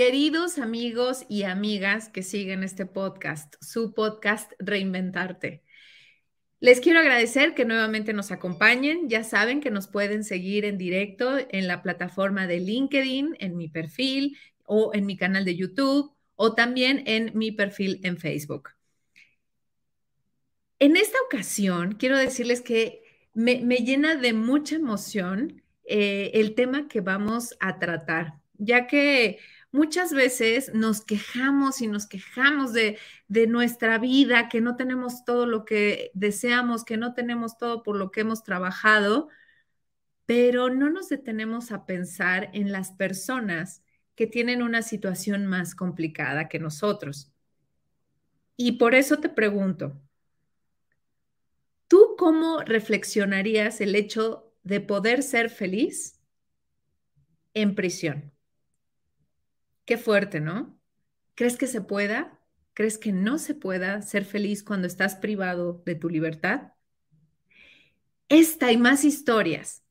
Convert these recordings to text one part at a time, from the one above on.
queridos amigos y amigas que siguen este podcast, su podcast Reinventarte. Les quiero agradecer que nuevamente nos acompañen. Ya saben que nos pueden seguir en directo en la plataforma de LinkedIn, en mi perfil o en mi canal de YouTube o también en mi perfil en Facebook. En esta ocasión, quiero decirles que me, llena de mucha emoción eh, el tema que vamos a tratar ya que muchas veces nos quejamos y nos quejamos de, nuestra vida, que no tenemos todo lo que deseamos, que no tenemos todo por lo que hemos trabajado, pero no nos detenemos a pensar en las personas que tienen una situación más complicada que nosotros. Y por eso te pregunto, ¿tú cómo reflexionarías el hecho de poder ser feliz en prisión? Qué fuerte, ¿no? ¿Crees que se pueda? ¿Crees que no se pueda ser feliz cuando estás privado de tu libertad? Esta y más historias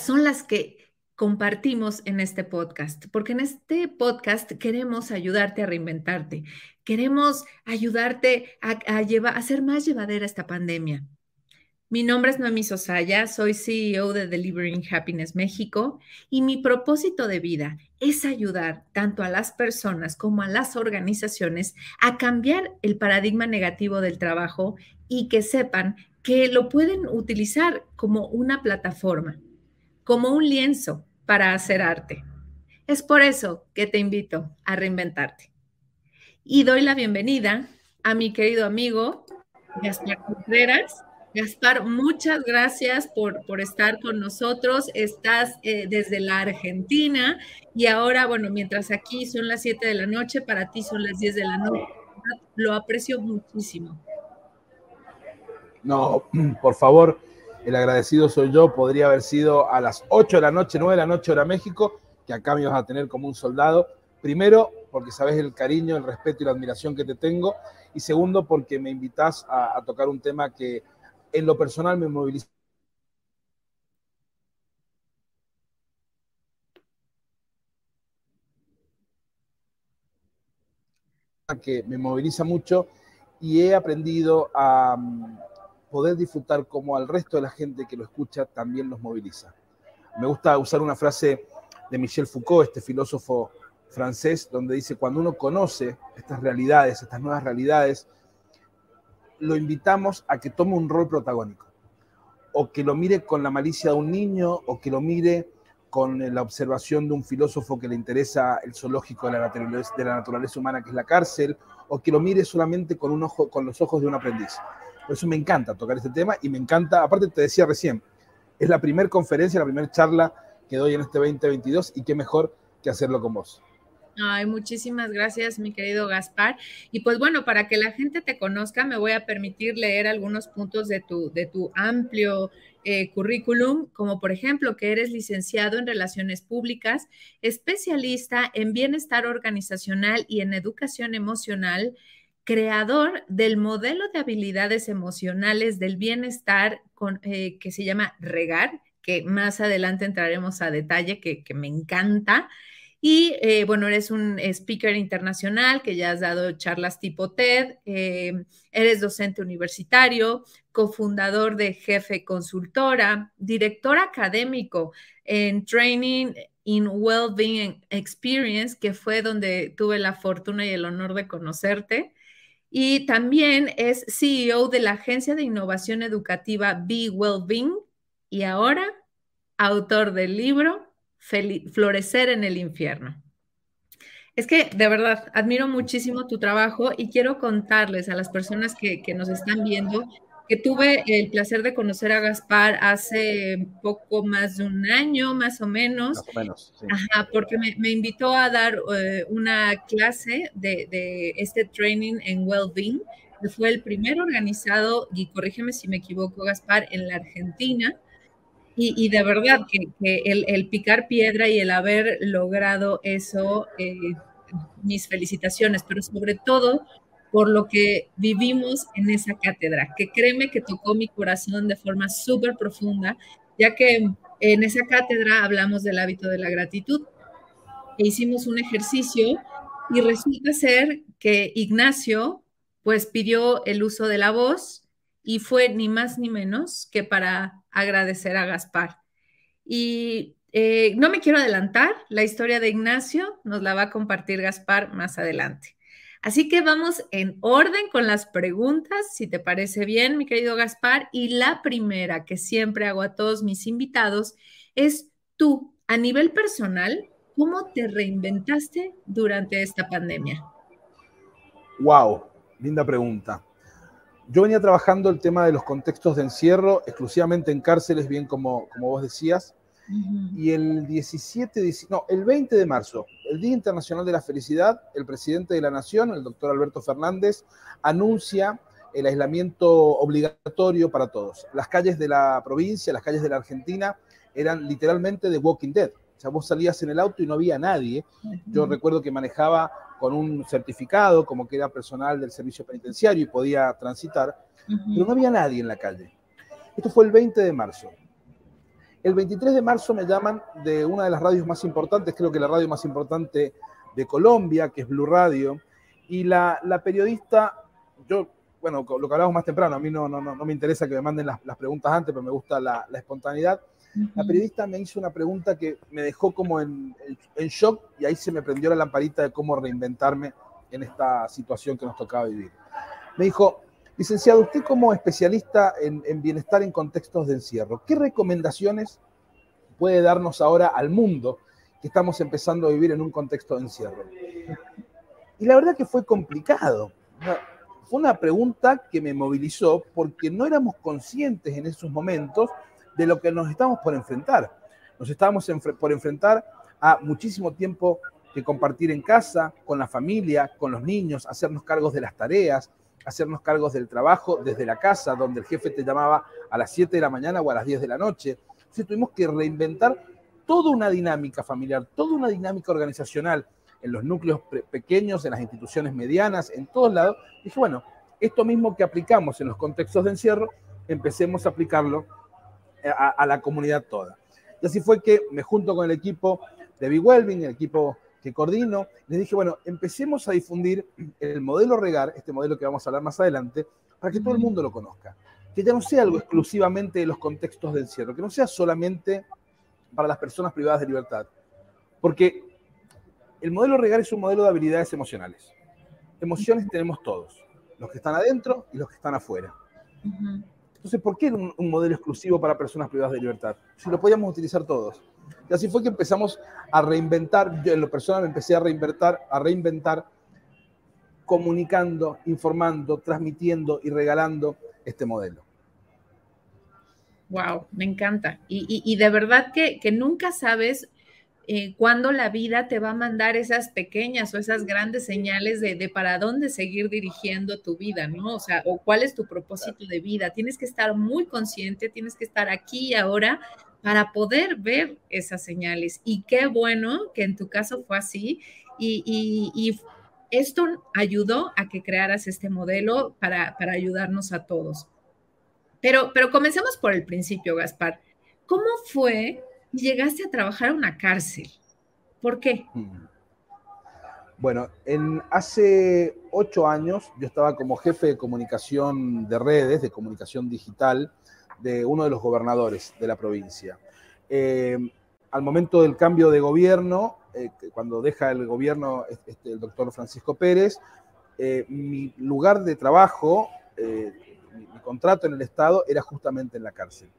son las que compartimos en este podcast, porque en este podcast queremos ayudarte a reinventarte, queremos ayudarte a, a, a hacer más llevadera esta pandemia. Mi nombre es Noemi Sosaya, soy CEO de Delivering Happiness México y mi propósito de vida es ayudar tanto a las personas como a las organizaciones a cambiar el paradigma negativo del trabajo y que sepan que lo pueden utilizar como una plataforma, como un lienzo para hacer arte. Es por eso que te invito a reinventarte. Y doy la bienvenida a mi querido amigo Gaspar Contreras Gaspar, muchas gracias por, por estar con nosotros. Estás eh, desde la Argentina y ahora, bueno, mientras aquí son las 7 de la noche, para ti son las 10 de la noche. Lo aprecio muchísimo. No, por favor, el agradecido soy yo. Podría haber sido a las 8 de la noche, 9 de la noche hora México, que acá me vas a tener como un soldado. Primero, porque sabes el cariño, el respeto y la admiración que te tengo. Y segundo, porque me invitas a tocar un tema que en lo personal me moviliza que me moviliza mucho y he aprendido a mm, poder disfrutar como al resto de la gente que lo escucha también los moviliza. Me gusta usar una frase de Michel Foucault, este filósofo francés, donde dice, cuando uno conoce estas realidades, estas nuevas realidades, lo invitamos a que tome un rol protagónico, o que lo mire con la malicia de un niño, o que lo mire con la observación de un filósofo que le interesa el zoológico de la, naturaleza, humana, que es la cárcel, o que lo mire solamente con, un ojo, con los ojos de un aprendiz. Por eso me encanta tocar este tema y me encanta, aparte te decía recién, es la primera conferencia, la primera charla que doy en este 2022 y qué mejor que hacerlo con vos. Ay, muchísimas gracias, mi querido Gaspar. Y pues bueno, para que la gente te conozca, me voy a permitir leer algunos puntos de tu, de tu amplio eh, currículum, como por ejemplo que eres licenciado en Relaciones Públicas, especialista en bienestar organizacional y en educación emocional, creador del modelo de habilidades emocionales del bienestar con, eh, que se llama REGAR, que más adelante entraremos a detalle, que, que me encanta. Y eh, bueno, eres un speaker internacional que ya has dado charlas tipo TED, eh, eres docente universitario, cofundador de Jefe Consultora, director académico en Training in Wellbeing Experience, que fue donde tuve la fortuna y el honor de conocerte. Y también es CEO de la agencia de innovación educativa Be Wellbeing y ahora autor del libro florecer en el infierno. Es que de verdad admiro muchísimo tu trabajo y quiero contarles a las personas que, nos están viendo que tuve el placer de conocer a Gaspar hace poco más de un año, más o menos. Más o menos, sí. Ajá, porque me, invitó a dar eh, una clase de, de, este training en Wellbeing, que fue el primer organizado, y corrígeme si me equivoco, Gaspar, en la Argentina. Y, de verdad que, el, picar piedra y el haber logrado eso, eh, mis felicitaciones, pero sobre todo por lo que vivimos en esa cátedra, que créeme que tocó mi corazón de forma súper profunda, ya que en esa cátedra hablamos del hábito de la gratitud. e hicimos un ejercicio y resulta ser que Ignacio pues pidió el uso de la voz y fue ni más ni menos que para agradecer a Gaspar. Y eh, no me quiero adelantar, la historia de Ignacio nos la va a compartir Gaspar más adelante. Así que vamos en orden con las preguntas, si te parece bien, mi querido Gaspar. Y la primera que siempre hago a todos mis invitados es tú, a nivel personal, ¿cómo te reinventaste durante esta pandemia? Wow, linda pregunta. Yo venía trabajando el tema de los contextos de encierro exclusivamente en cárceles, bien como, como vos decías. Y el 17, no, el 20 de marzo, el Día Internacional de la Felicidad, el presidente de la Nación, el doctor Alberto Fernández, anuncia el aislamiento obligatorio para todos. Las calles de la provincia, las calles de la Argentina eran literalmente de Walking Dead. Sea, vos salías en el auto y no había nadie. Yo recuerdo que manejaba con un certificado, como que era personal del servicio penitenciario y podía transitar, pero no había nadie en la calle. Esto fue el 20 de marzo. El 23 de marzo me llaman de una de las radios más importantes, creo que la radio más importante de Colombia, que es Blue Radio, y la, periodista, yo, bueno, lo que hablamos más temprano, a mí no, no, no me interesa que me manden las, preguntas antes, pero me gusta la, espontaneidad. La periodista me hizo una pregunta que me dejó como en, en, shock y ahí se me prendió la lamparita de cómo reinventarme en esta situación que nos tocaba vivir. Me dijo, Licenciado, usted como especialista en, bienestar en contextos de encierro, ¿qué recomendaciones puede darnos ahora al mundo que estamos empezando a vivir en un contexto de encierro? Y la verdad que fue complicado. Fue una pregunta que me movilizó porque no éramos conscientes en esos momentos de lo que nos estábamos por enfrentar. Nos estábamos por enfrentar a muchísimo tiempo que compartir en casa, con la familia, con los niños, hacernos cargos de las tareas, hacernos cargos del trabajo desde la casa, donde el jefe te llamaba a las 7 de la mañana o a las 10 de la noche. Tuvimos que reinventar toda una dinámica familiar, toda una dinámica organizacional en los núcleos pequeños, en las instituciones medianas, en todos lados. dije, bueno, esto mismo que aplicamos en los contextos de encierro, empecemos a aplicarlo a, a la comunidad toda. Y así fue que me junto con el equipo de Big Wellbeing, el equipo que coordino, les dije, bueno, empecemos a difundir el modelo Regar, este modelo que vamos a hablar más adelante, para que todo el mundo lo conozca. Que ya no sea algo exclusivamente de los contextos de encierro, que no sea solamente para las personas privadas de libertad. Porque el modelo Regar es un modelo de habilidades emocionales. Emociones tenemos todos, los que están adentro y los que están afuera. Entonces, ¿por qué un, un modelo exclusivo para personas privadas de libertad? Si lo podíamos utilizar todos. Y así fue que empezamos a reinventar, yo en lo personal empecé a reinventar, a reinventar comunicando, informando, transmitiendo y regalando este modelo. Wow, me encanta. Y, de verdad que, nunca sabes eh, cuándo la vida te va a mandar esas pequeñas o esas grandes señales de, de, para dónde seguir dirigiendo tu vida, ¿no? O sea, o cuál es tu propósito de vida. Tienes que estar muy consciente, tienes que estar aquí y ahora para poder ver esas señales. Y qué bueno que en tu caso fue así. Y, esto ayudó a que crearas este modelo para, ayudarnos a todos. Pero, pero comencemos por el principio, Gaspar. ¿Cómo fue llegaste a trabajar en una cárcel? ¿Por qué? Mm. Bueno, en, hace ocho años yo estaba como jefe de comunicación de redes, de comunicación digital, de uno de los gobernadores de la provincia. Eh, al momento del cambio de gobierno, eh, cuando deja el gobierno este, el doctor Francisco Pérez, eh, mi lugar de trabajo, mi, contrato en el Estado era justamente en la cárcel.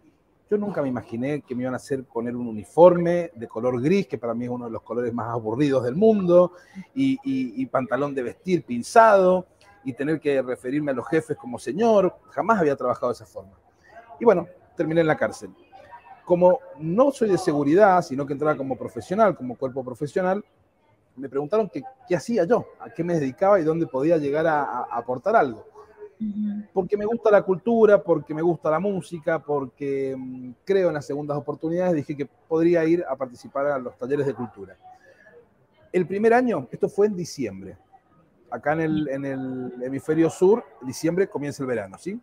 Yo nunca me imaginé que me iban a hacer poner un uniforme de color gris, que para mí es uno de los colores más aburridos del mundo, y pantalón de vestir pinzado, y tener que referirme a los jefes como señor. Jamás había trabajado de esa forma. Y bueno, terminé en la cárcel. Como no soy de seguridad, sino que entraba como profesional, como cuerpo profesional, me preguntaron qué, qué hacía yo, a qué me dedicaba y dónde podía llegar a, aportar algo. Porque me gusta la cultura, porque me gusta la música, porque mm, creo en las segundas oportunidades, dije que podría ir a participar a los talleres de cultura. El primer año, esto fue en diciembre. Acá en el, en el hemisferio sur, diciembre comienza el verano, ¿sí?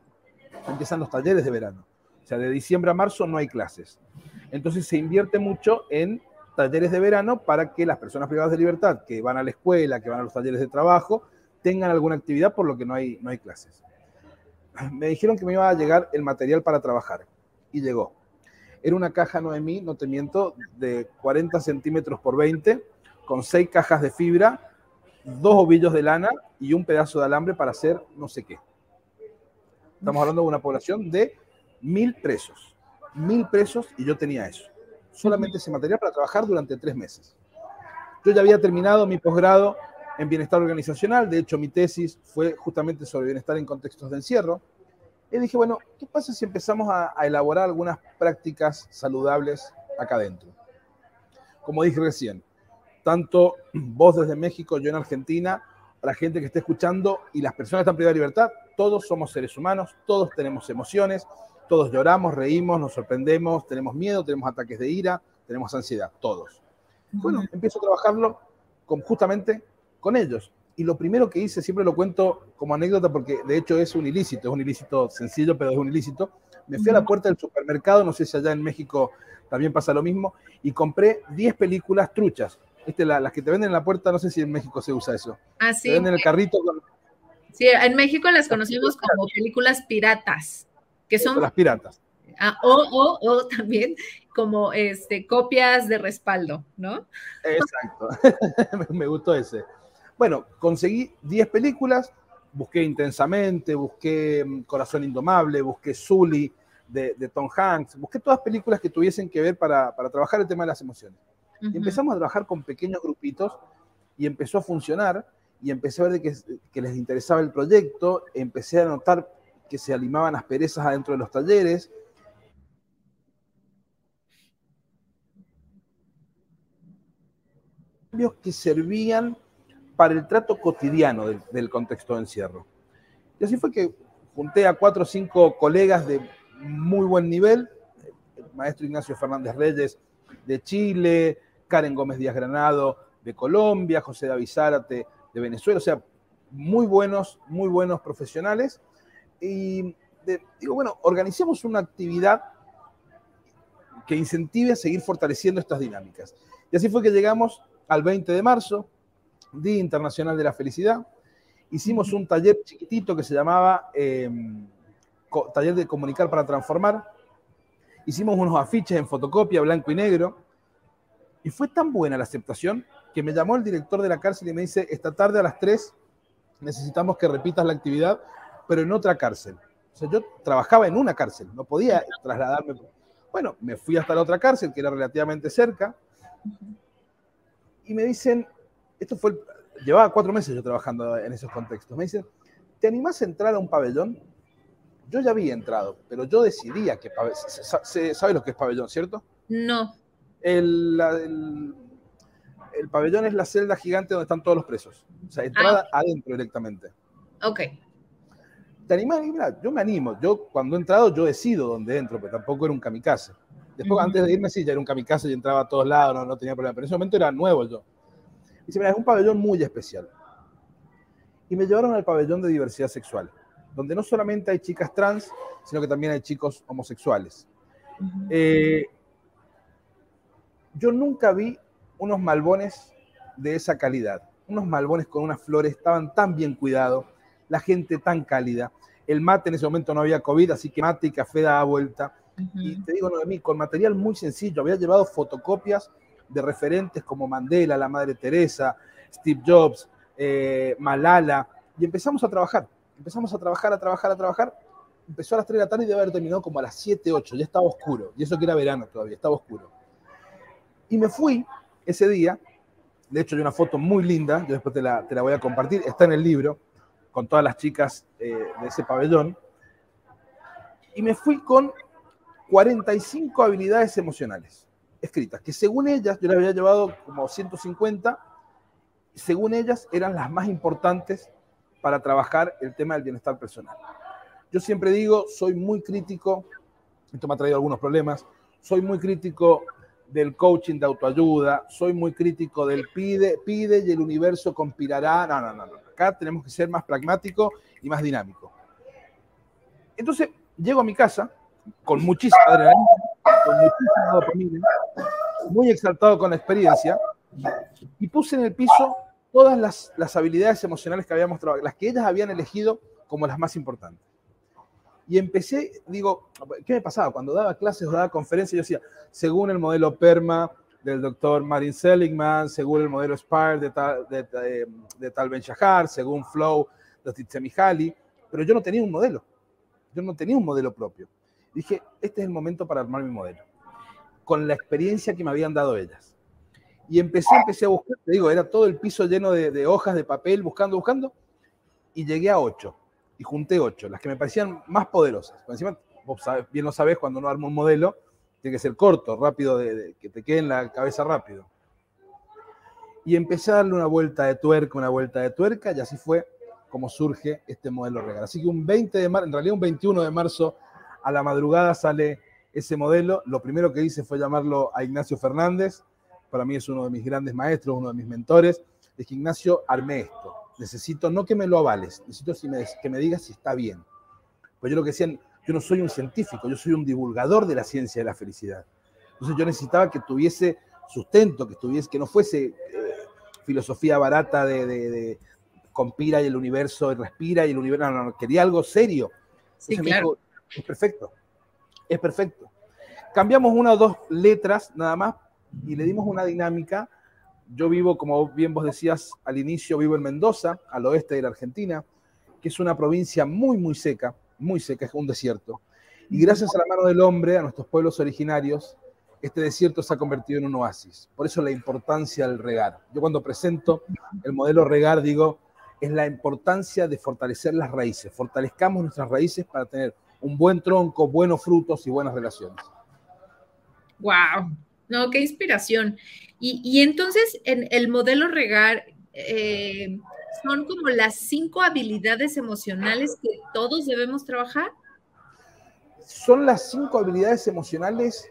empiezan los talleres de verano. O sea, de diciembre a marzo no hay clases. Entonces se invierte mucho en talleres de verano para que las personas privadas de libertad que van a la escuela, que van a los talleres de trabajo, tengan alguna actividad por lo que no hay, no hay clases. Me dijeron que me iba a llegar el material para trabajar y llegó. Era una caja Noemí, no te miento, de 40 centímetros por 20, con seis cajas de fibra, dos ovillos de lana y un pedazo de alambre para hacer no sé qué. Estamos hablando de una población de mil presos. Mil presos y yo tenía eso. Solamente ese material para trabajar durante tres meses. Yo ya había terminado mi posgrado en bienestar organizacional. De hecho, mi tesis fue justamente sobre bienestar en contextos de encierro. Y dije, bueno, ¿qué pasa si empezamos a, a elaborar algunas prácticas saludables acá adentro? Como dije recién, tanto vos desde México, yo en Argentina, la gente que esté escuchando y las personas que están privadas de libertad, todos somos seres humanos, todos tenemos emociones, todos lloramos, reímos, nos sorprendemos, tenemos miedo, tenemos ataques de ira, tenemos ansiedad, todos. Bueno, empiezo a trabajarlo con, justamente con ellos. Y lo primero que hice, siempre lo cuento como anécdota porque de hecho es un ilícito, es un ilícito sencillo, pero es un ilícito. Me fui a la puerta del supermercado, no sé si allá en México también pasa lo mismo, y compré 10 películas truchas. Este, las que te venden en la puerta, no sé si en México se usa eso. Ah, sí. Te venden el carrito con... Sí, en México las conocemos como películas piratas, que son... Las piratas. Ah, o, o, o, también como este, copias de respaldo, ¿no? Exacto, me gustó ese. Bueno, conseguí 10 películas, busqué Intensamente, busqué mm, Corazón Indomable, busqué Zully de, de, Tom Hanks, busqué todas películas que tuviesen que ver para, para trabajar el tema de las emociones. Uh -huh. Y empezamos a trabajar con pequeños grupitos y empezó a funcionar y empecé a ver que, que les interesaba el proyecto, empecé a notar que se animaban asperezas adentro de los talleres, que servían para el trato cotidiano del, contexto de encierro. Y así fue que junté a cuatro o cinco colegas de muy buen nivel, el maestro Ignacio Fernández Reyes de Chile, Karen Gómez Díaz Granado de Colombia, José David Zárate de Venezuela, o sea, muy buenos, muy buenos profesionales. Y de, digo, bueno, organicemos una actividad que incentive a seguir fortaleciendo estas dinámicas. Y así fue que llegamos al 20 de marzo, Día Internacional de la Felicidad. Hicimos un taller chiquitito que se llamaba eh, Taller de Comunicar para Transformar. Hicimos unos afiches en fotocopia, blanco y negro. Y fue tan buena la aceptación que me llamó el director de la cárcel y me dice, esta tarde a las 3 necesitamos que repitas la actividad, pero en otra cárcel. O sea, yo trabajaba en una cárcel, no podía trasladarme. Bueno, me fui hasta la otra cárcel, que era relativamente cerca, y me dicen, esto fue, llevaba cuatro meses yo trabajando en esos contextos, me dicen, ¿te animás a entrar a un pabellón? Yo ya había entrado, pero yo decidía que pabellón, ¿sabe lo que es pabellón, cierto? No. El, el, el, pabellón es la celda gigante donde están todos los presos, o sea, entrada ah. adentro directamente. Ok. ¿Te animás? Mira, yo me animo, yo cuando he entrado yo decido dónde entro, pero tampoco era un kamikaze. Después, uh -huh. antes de irme, sí, ya era un kamikaze y entraba a todos lados, no, no tenía problema. Pero en ese momento era nuevo yo. Y dice, mira, es un pabellón muy especial. Y me llevaron al pabellón de diversidad sexual, donde no solamente hay chicas trans, sino que también hay chicos homosexuales. Uh -huh. eh, yo nunca vi unos malbones de esa calidad. Unos malbones con unas flores, estaban tan bien cuidados, la gente tan cálida. El mate en ese momento no había COVID, así que mate y café daba vuelta Uh -huh. Y te digo, Noemí, con material muy sencillo. Había llevado fotocopias de referentes como Mandela, la Madre Teresa, Steve Jobs, eh, Malala, y empezamos a trabajar. Empezamos a trabajar, a trabajar, a trabajar. Empezó a las 3 de la tarde y debe haber terminado como a las 7, 8. Ya estaba oscuro. Y eso que era verano todavía, estaba oscuro. Y me fui ese día. De hecho, hay una foto muy linda. Yo después te la, te la voy a compartir. Está en el libro, con todas las chicas eh, de ese pabellón. Y me fui con 45 habilidades emocionales escritas, que según ellas, yo las había llevado como 150, según ellas eran las más importantes para trabajar el tema del bienestar personal. Yo siempre digo, soy muy crítico, esto me ha traído algunos problemas, soy muy crítico del coaching de autoayuda, soy muy crítico del pide, pide y el universo conspirará. No, no, no, no. Acá tenemos que ser más pragmático y más dinámico. Entonces, llego a mi casa, con muchísima adrenalina, con muchísima dopamina, muy exaltado con la experiencia, y puse en el piso todas las, las habilidades emocionales que habíamos trabajado, las que ellas habían elegido como las más importantes. Y empecé, digo, ¿qué me pasaba? Cuando daba clases o daba conferencias, yo decía, según el modelo PERMA del doctor Marin Seligman, según el modelo SPIRE de tal, de, Shahar, según Flow de Tizemihali, pero yo no tenía un modelo. Yo no tenía un modelo propio. Dije, este es el momento para armar mi modelo, con la experiencia que me habían dado ellas. Y empecé, empecé a buscar, te digo, era todo el piso lleno de, de hojas de papel, buscando, buscando, y llegué a ocho y junté ocho, las que me parecían más poderosas. Por encima, vos bien lo sabés, cuando uno arma un modelo, tiene que ser corto, rápido, de, que te quede en la cabeza rápido. Y empecé a darle una vuelta de tuerca, una vuelta de tuerca, y así fue como surge este modelo regal. Así que un 20 de marzo, en realidad un 21 de marzo a la madrugada sale ese modelo. Lo primero que hice fue llamarlo a Ignacio Fernández. Para mí es uno de mis grandes maestros, uno de mis mentores. Es que Ignacio, armé esto necesito no que me lo avales, necesito que me digas si está bien. Pues yo lo que decía, yo no soy un científico, yo soy un divulgador de la ciencia de la felicidad. Entonces yo necesitaba que tuviese sustento, que, tuviese, que no fuese eh, filosofía barata de, de, conspira y el universo respira y el universo, no, no, quería algo serio. Sí, claro. Es perfecto, es perfecto. Cambiamos una o dos letras nada más y le dimos una dinámica yo vivo, como bien vos decías al inicio, vivo en Mendoza, al oeste de la Argentina, que es una provincia muy, muy seca, muy seca, es un desierto. Y gracias a la mano del hombre, a nuestros pueblos originarios, este desierto se ha convertido en un oasis. Por eso la importancia del regar. Yo cuando presento el modelo regar digo, es la importancia de fortalecer las raíces. Fortalezcamos nuestras raíces para tener un buen tronco, buenos frutos y buenas relaciones. ¡Wow! No, qué inspiración. Y, entonces, en el modelo regar, eh, son como las cinco habilidades emocionales que todos debemos trabajar. Son las cinco habilidades emocionales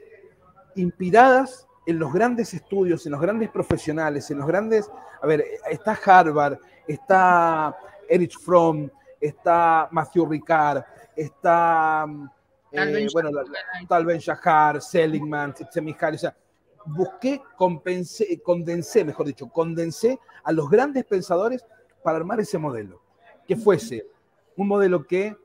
inspiradas en los grandes estudios, en los grandes profesionales, en los grandes, a ver, está Harvard, está Erich Fromm, está Matthew Ricard, está, eh, bueno, Tal Ben Shahar, Seligman, Csikszentmihalyi, o sea, busqué, compensé, condensé, mejor dicho, condensé a los grandes pensadores para armar ese modelo, que fuese un modelo que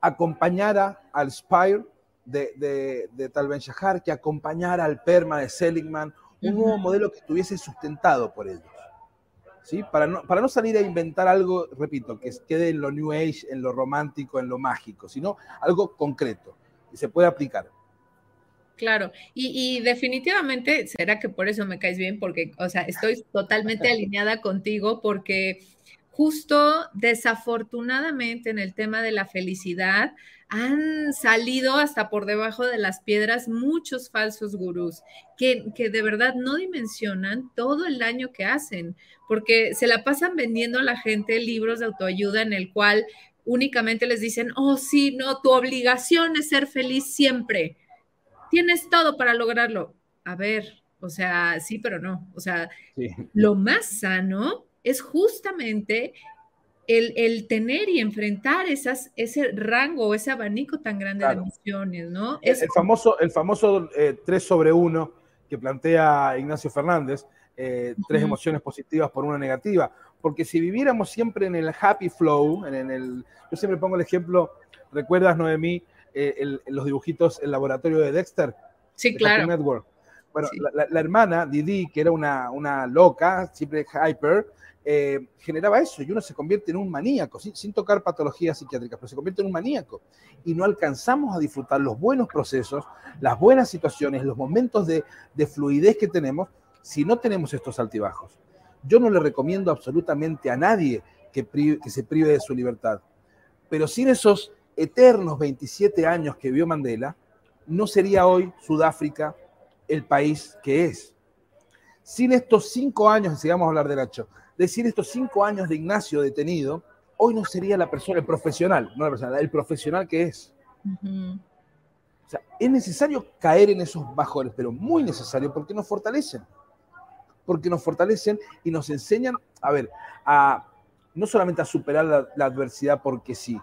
acompañara al Spire de, de, Tal Ben Shahar, que acompañara al Perma de Seligman, un nuevo modelo que estuviese sustentado por ellos. ¿Sí? Para, no, para no salir a inventar algo, repito, que quede en lo New Age, en lo romántico, en lo mágico, sino algo concreto y se puede aplicar. Claro, y, definitivamente será que por eso me caes bien, porque, o sea, estoy totalmente alineada contigo, porque justo desafortunadamente en el tema de la felicidad han salido hasta por debajo de las piedras muchos falsos gurús que, que de verdad no dimensionan todo el daño que hacen, porque se la pasan vendiendo a la gente libros de autoayuda en el cual únicamente les dicen, oh, sí, no, tu obligación es ser feliz siempre tienes todo para lograrlo. A ver, o sea, sí, pero no. O sea, lo más sano es justamente el, tener y enfrentar esas, ese rango, ese abanico tan grande de emociones, ¿no? Es... El, famoso, el famoso 3 eh, sobre 1 que plantea Ignacio Fernández, eh, tres emociones positivas por una negativa, porque si viviéramos siempre en el happy flow, en, el, yo siempre pongo el ejemplo, ¿recuerdas, Noemí, eh, los dibujitos, el laboratorio de Dexter. Sí, claro. Network. Bueno, la, hermana, Didi, que era una, una loca, siempre hyper, eh, generaba eso y uno se convierte en un maníaco, sin, tocar patologías psiquiátricas, pero se convierte en un maníaco y no alcanzamos a disfrutar los buenos procesos, las buenas situaciones, los momentos de, de fluidez que tenemos si no tenemos estos altibajos. Yo no le recomiendo absolutamente a nadie que, que se prive de su libertad, pero sin esos eternos 27 años que vio Mandela, no sería hoy Sudáfrica el país que es. Sin estos cinco años, si vamos a hablar de Nacho, decir estos cinco años de Ignacio detenido, hoy no sería la persona, el profesional, no la persona, el profesional que es. O sea, es necesario caer en esos bajones, pero muy necesario porque nos fortalecen. Porque nos fortalecen y nos enseñan, a ver, a no solamente a superar la adversidad porque sí,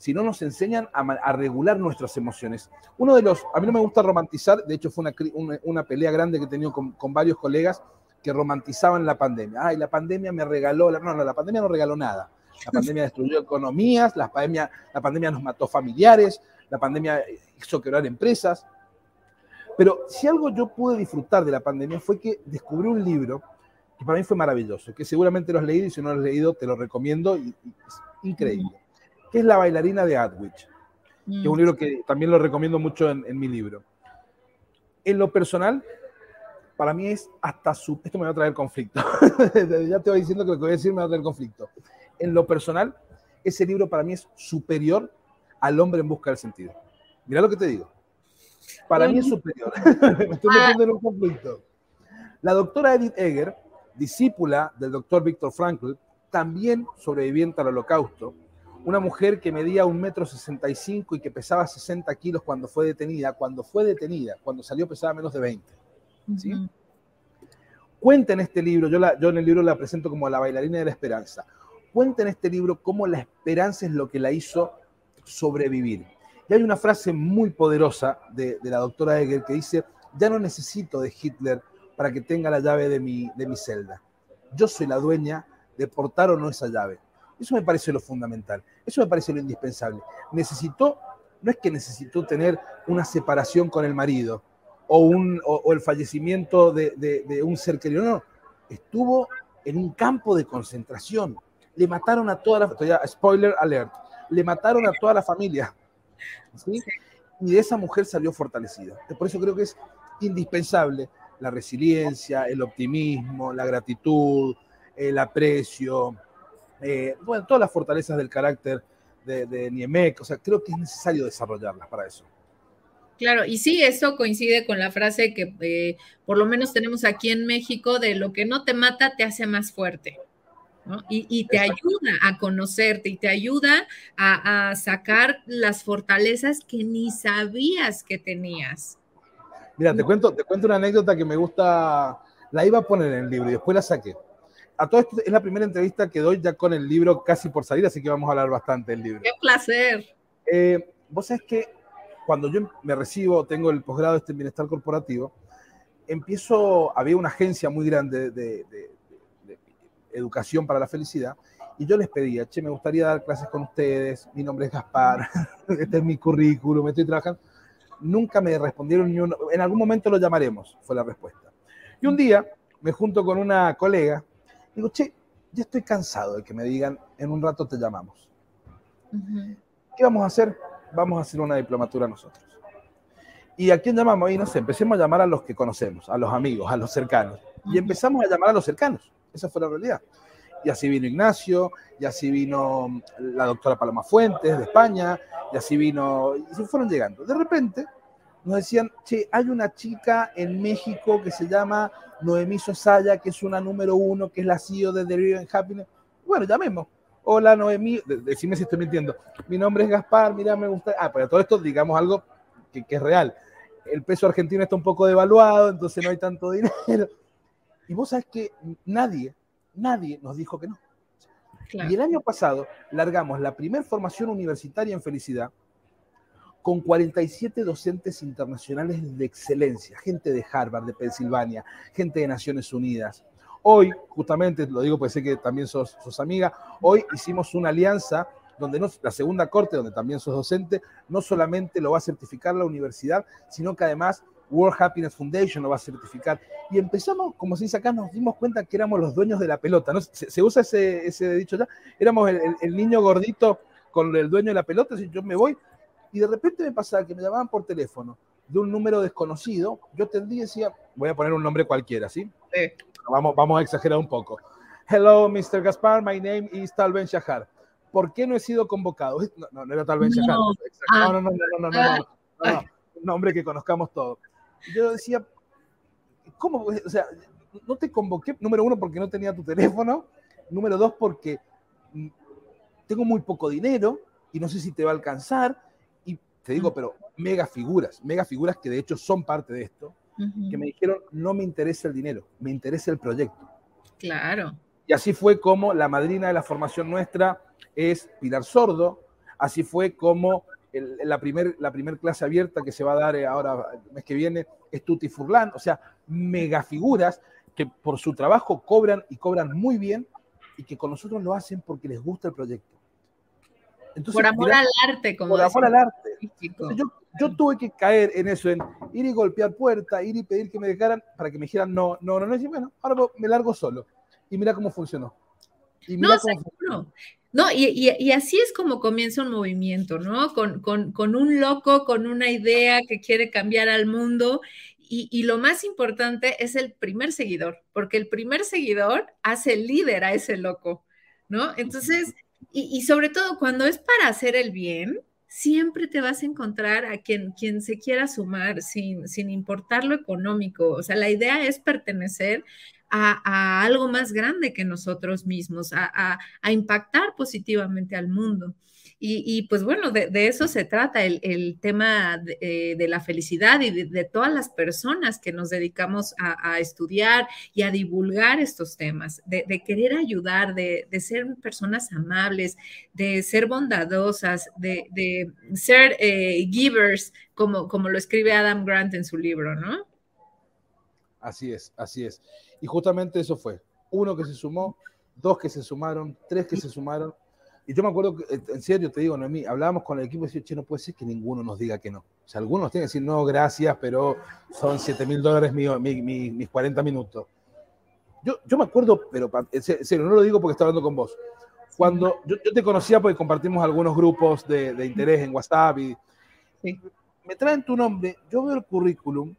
sino nos enseñan a, regular nuestras emociones. Uno de los, a mí no me gusta romantizar, de hecho fue una, pelea grande que he tenido con, varios colegas que romantizaban la pandemia. Ay, la pandemia me regaló, no, no, la pandemia no regaló nada. La pandemia destruyó economías, la pandemia, la pandemia nos mató familiares, la pandemia hizo quebrar empresas. Pero si algo yo pude disfrutar de la pandemia fue que descubrí un libro que para mí fue maravilloso, que seguramente lo has leído y si no lo has leído te lo recomiendo y, es increíble que es La bailarina de Adwich, que es un mm. libro que también lo recomiendo mucho en, mi libro. En lo personal, para mí es hasta su... Esto me va a traer conflicto. ya te voy diciendo que lo que voy a decir me va a traer conflicto. En lo personal, ese libro para mí es superior al hombre en busca del sentido. Mira lo que te digo. Para mí es superior. me estoy metiendo en un conflicto. La doctora Edith Egger, discípula del doctor Víctor Frankl, también sobreviviente al holocausto, una mujer que medía un metro sesenta y cinco y que pesaba 60 kilos cuando fue detenida, cuando fue detenida, cuando salió pesaba menos de 20. ¿Sí? Cuenta en este libro, yo, la, yo en el libro la presento como la bailarina de la esperanza, cuenta en este libro cómo la esperanza es lo que la hizo sobrevivir. Y hay una frase muy poderosa de, la doctora Egger que dice, ya no necesito de Hitler para que tenga la llave de mi, de mi celda. Yo soy la dueña de portar o no esa llave. Eso me parece lo fundamental, eso me parece lo indispensable. Necesitó, no es que necesitó tener una separación con el marido o, el fallecimiento de, un ser querido, no, estuvo en un campo de concentración. Le mataron a toda la, spoiler alert, le mataron a toda la familia. Y de esa mujer salió fortalecida. Por eso creo que es indispensable la resiliencia, el optimismo, la gratitud, el aprecio, eh, bueno, todas las fortalezas del carácter de, de Niemek, o sea, creo que es necesario desarrollarlas para eso. Claro, y sí, eso coincide con la frase que eh, por lo menos tenemos aquí en México de lo que no te mata te hace más fuerte. ¿no? Y, te ayuda a conocerte y te ayuda a, sacar las fortalezas que ni sabías que tenías. Mira, te, cuento, te cuento una anécdota que me gusta, la iba a poner en el libro y después la saqué a todo esto es la primera entrevista que doy ya con el libro casi por salir, así que vamos a hablar bastante del libro. ¡Qué placer! Eh, vos sabés que cuando yo me recibo, tengo el posgrado este en bienestar corporativo, empiezo, había una agencia muy grande de, educación para la felicidad, y yo les pedía, che, me gustaría dar clases con ustedes, mi nombre es Gaspar, este es mi currículum, me estoy trabajando. Nunca me respondieron ni uno, en algún momento lo llamaremos, fue la respuesta. Y un día me junto con una colega Digo, che, ya estoy cansado de que me digan, en un rato te llamamos. ¿Qué vamos a hacer? Vamos a hacer una diplomatura nosotros. ¿Y a quién llamamos? Y no sé, empecemos a llamar a los que conocemos, a los amigos, a los cercanos. Y empezamos a llamar a los cercanos. Esa fue la realidad. Y así vino Ignacio, y así vino la doctora Paloma Fuentes de España, y así vino, y se fueron llegando. De repente nos decían, che, hay una chica en México que se llama Noemí Sosaya, que es una número uno, que es la CEO de The Real Happiness. Bueno, llamemos. Hola Noemí, decime si estoy mintiendo. Mi nombre es Gaspar, mira, me gusta. Ah, pues todo esto digamos algo que, es real. El peso argentino está un poco devaluado, entonces no hay tanto dinero. Y vos sabés que nadie, nadie nos dijo que no. Y el año pasado largamos la primera formación universitaria en felicidad con 47 docentes internacionales de excelencia, gente de Harvard, de Pensilvania, gente de Naciones Unidas. Hoy, justamente, lo digo porque sé que también sos, amiga, hoy hicimos una alianza donde no, la segunda corte, donde también sos docente, no solamente lo va a certificar la universidad, sino que además World Happiness Foundation lo va a certificar. Y empezamos, como se dice acá, nos dimos cuenta que éramos los dueños de la pelota. ¿no? Se, usa ese, ese, dicho ya. Éramos el, niño gordito con el dueño de la pelota. Si yo me voy, y de repente me pasaba que me llamaban por teléfono de un número desconocido, yo tendría y decía, voy a poner un nombre cualquiera, ¿sí? Vamos, vamos a exagerar un poco. Hello, Mr. Gaspar, my name is Tal Ben Shahar. ¿Por qué no he sido convocado? No, no, era Tal Ben Shahar. No, no, no, no, no, no, no, un nombre que conozcamos todos. Yo decía, ¿cómo? O sea, no te convoqué, número uno, porque no tenía tu teléfono, número dos, porque tengo muy poco dinero y no sé si te va a alcanzar, te digo, pero mega figuras, mega figuras que de hecho son parte de esto, que me dijeron, no me interesa el dinero, me interesa el proyecto. Claro. Y así fue como la madrina de la formación nuestra es Pilar Sordo, Así fue como la primera la primer clase abierta que se va a dar eh, ahora el mes que viene es Tutti Furlan, o sea, megafiguras que por su trabajo cobran y cobran muy bien y que con nosotros lo hacen porque les gusta el proyecto. Por amor al arte, como Por amor al arte. yo, yo, tuve que caer en eso, en ir y golpear puertas, ir y pedir que me dejaran para que me dijeran no, no, no, no, y bueno, ahora me largo solo. Y mira cómo funcionó. Y no, seguro. No, y, así es como comienza un movimiento, ¿no? Con, con, un loco, con una idea que quiere cambiar al mundo. Y, lo más importante es el primer seguidor, porque el primer seguidor hace líder a ese loco, ¿no? Entonces, y, sobre todo cuando es para hacer el bien, siempre te vas a encontrar a quien, quien se quiera sumar sin, sin importar lo económico. O sea, la idea es pertenecer a, algo más grande que nosotros mismos, a, impactar positivamente al mundo. Y, pues bueno, de, eso se trata el, tema eh, de, la felicidad y de, todas las personas que nos dedicamos a, estudiar y a divulgar estos temas, de, querer ayudar, de, ser personas amables, de ser bondadosas, de, ser eh, givers, como, como lo escribe Adam Grant en su libro, ¿no? Así es, así es. Y justamente eso fue. Uno que se sumó, dos que se sumaron, tres que se sumaron. Y yo me acuerdo, que, eh, en serio te digo, Noemí, hablábamos con el equipo y decíamos, che, no puede ser que ninguno nos diga que no. O sea, algunos tienen que decir, no, gracias, pero son 7 mil dólares mis 40 minutos. Yo, yo me acuerdo, pero en serio, no lo digo porque estaba hablando con vos. Cuando yo, te conocía porque compartimos algunos grupos de, de interés en WhatsApp y me traen tu nombre, yo veo el currículum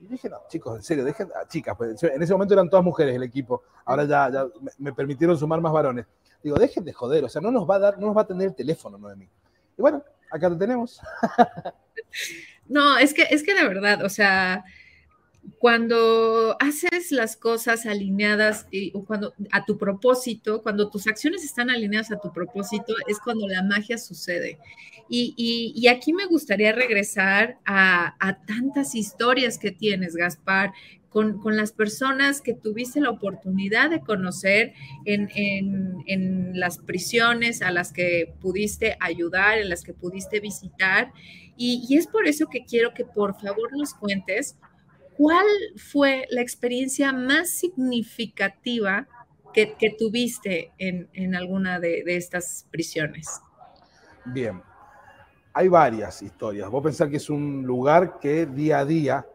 y dije, no, chicos, en serio, dejen, chicas, pues en ese momento eran todas mujeres el equipo, ahora ya, ya me, permitieron sumar más varones. Digo, dejen de joder, o sea, no nos va a dar, no nos va a tener el teléfono, Noemí. Y bueno, acá lo tenemos. no, es que, es que de verdad, o sea, cuando haces las cosas alineadas y, cuando a tu propósito, cuando tus acciones están alineadas a tu propósito, es cuando la magia sucede. Y, aquí me gustaría regresar a, tantas historias que tienes, Gaspar, con, las personas que tuviste la oportunidad de conocer en, en, las prisiones a las que pudiste ayudar, en las que pudiste visitar. Y, y es por eso que quiero que por favor nos cuentes ¿cuál fue la experiencia más significativa que, tuviste en, alguna de, estas prisiones? Bien, hay varias historias. Vos pensás que es un lugar que día a día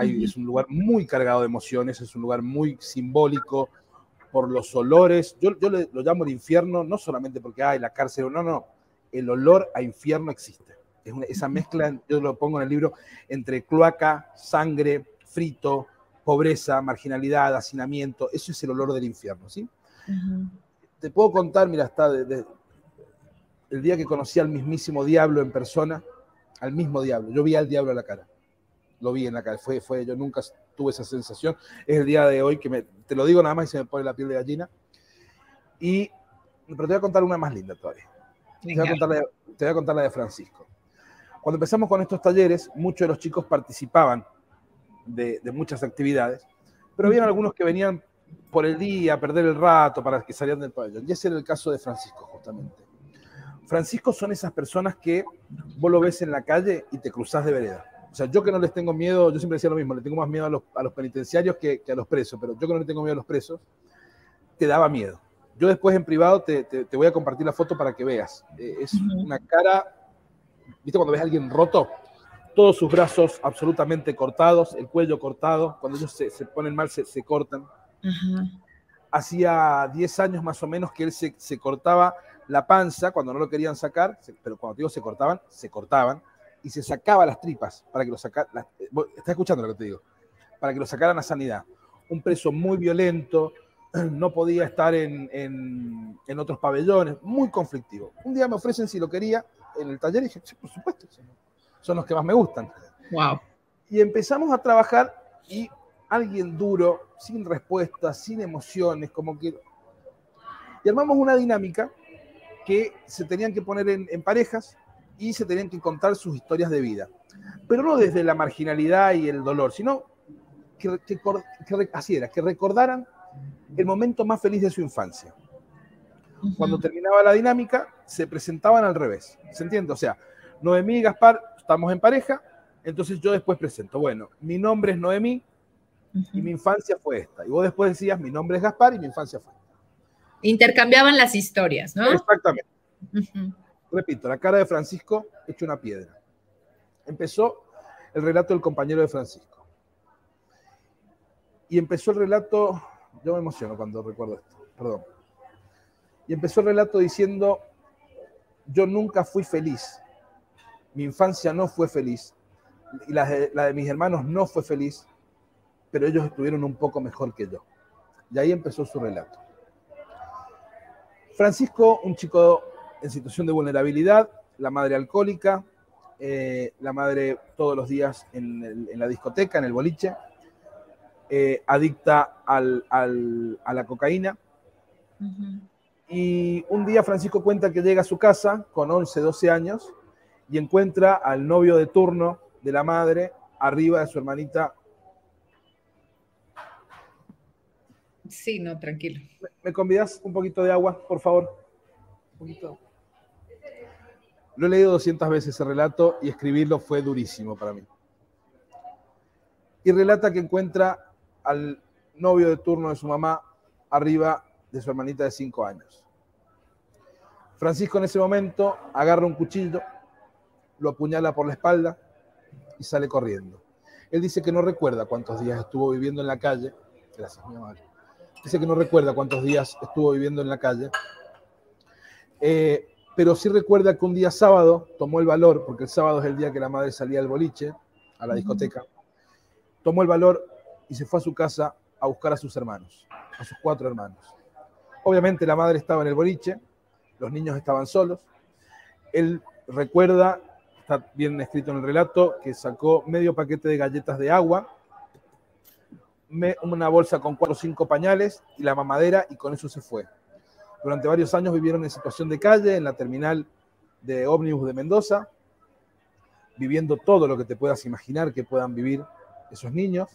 es un lugar muy cargado de emociones, es un lugar muy simbólico por los olores. Yo, yo lo llamo el infierno, no solamente porque hay la cárcel, no, no, el olor a infierno existe. Es esa mezcla, yo lo pongo en el libro, entre cloaca, sangre, frito, pobreza, marginalidad, hacinamiento, eso es el olor del infierno, ¿sí? Te puedo contar, mira, hasta el día que conocí al mismísimo diablo en persona, al mismo diablo, yo vi al diablo en la cara, lo vi en la cara, fue, fue, yo nunca tuve esa sensación, es el día de hoy que me, te lo digo nada más y se me pone la piel de gallina, y, pero te voy a contar una más linda todavía, te voy, a contar la, te voy a contar la de Francisco. Cuando empezamos con estos talleres, muchos de los chicos participaban de, muchas actividades, pero había algunos que venían por el día a perder el rato para que salieran del pabellón. Y ese era el caso de Francisco, justamente. Francisco son esas personas que vos lo ves en la calle y te cruzás de vereda. Sea, yo que no les tengo miedo, yo siempre decía lo mismo, le tengo más miedo a los, a los penitenciarios que, que, a los presos, pero yo que no le tengo miedo a los presos, te daba miedo. Yo después en privado te, te, voy a compartir la foto para que veas. Eh, es una cara, ¿viste cuando ves a alguien roto? todos sus brazos absolutamente cortados, el cuello cortado, cuando ellos se, ponen mal se, cortan. Hacía 10 años más o menos que él se, cortaba la panza cuando no lo querían sacar, pero cuando digo se cortaban, se cortaban, y se sacaba las tripas para que lo sacaran. ¿Estás escuchando lo que te digo? Para que lo sacaran a sanidad. Un preso muy violento, no podía estar en, en, otros pabellones, muy conflictivo. Un día me ofrecen si lo quería en el taller y dije, sí, por supuesto, son los que más me gustan. Wow. Y empezamos a trabajar y alguien duro, sin respuestas, sin emociones, como que... Y armamos una dinámica que se tenían que poner en, parejas y se tenían que contar sus historias de vida. Pero no desde la marginalidad y el dolor, sino que, así era, que recordaran el momento más feliz de su infancia. Cuando terminaba la dinámica, se presentaban al revés. ¿Se entiende? O sea, Noemí y Gaspar estamos en pareja, entonces yo después presento, bueno, mi nombre es Noemí y mi infancia fue esta. Y vos después decías, mi nombre es Gaspar y mi infancia fue esta. Intercambiaban las historias, ¿no? Exactamente. Repito, la cara de Francisco hecho una piedra. Empezó el relato del compañero de Francisco. Y empezó el relato, yo me emociono cuando recuerdo esto, perdón. Y empezó el relato diciendo, yo nunca fui feliz, mi infancia no fue feliz, y la de, la de mis hermanos no fue feliz, pero ellos estuvieron un poco mejor que yo. Y ahí empezó su relato. Francisco, un chico en situación de vulnerabilidad, la madre alcohólica, eh, la madre todos los días en, la discoteca, en el boliche, eh, adicta al, a la cocaína. Y un día Francisco cuenta que llega a su casa con 11, 12 años y encuentra al novio de turno de la madre arriba de su hermanita. Sí, no, tranquilo. ¿Me, convidas un poquito de agua, por favor? Un poquito. Lo he leído 200 veces ese relato y escribirlo fue durísimo para mí. Y relata que encuentra al novio de turno de su mamá arriba de su hermanita de 5 años. Francisco en ese momento agarra un cuchillo, lo apuñala por la espalda y sale corriendo. Él dice que no recuerda cuántos días estuvo viviendo en la calle. Gracias, mi amor. Dice que no recuerda cuántos días estuvo viviendo en la calle. Eh, pero sí recuerda que un día sábado tomó el valor, porque el sábado es el día que la madre salía al boliche, a la discoteca, tomó el valor y se fue a su casa a buscar a sus hermanos, a sus cuatro hermanos. Obviamente la madre estaba en el boliche, los niños estaban solos. Él recuerda, está bien escrito en el relato, que sacó medio paquete de galletas de agua, una bolsa con cuatro o cinco pañales y la mamadera y con eso se fue. Durante varios años vivieron en situación de calle, en la terminal de ómnibus de Mendoza, viviendo todo lo que te puedas imaginar que puedan vivir esos niños.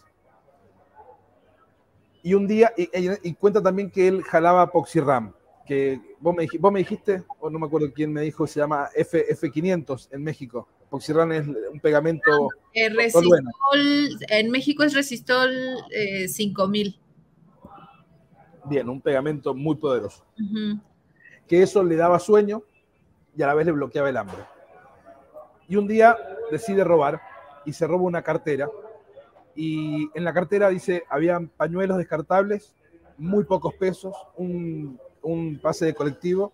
Y un día, y, cuenta también que él jalaba Poxyram, que vos me, vos me, dijiste, o no me acuerdo quién me dijo, se llama F, F500 en México. Poxyram es un pegamento. en México es Resistol 5000. Bien, un pegamento muy poderoso. Que eso le daba sueño y a la vez le bloqueaba el hambre. Y un día decide robar y se roba una cartera. Y en la cartera dice, habían pañuelos descartables, muy pocos pesos, un, un pase de colectivo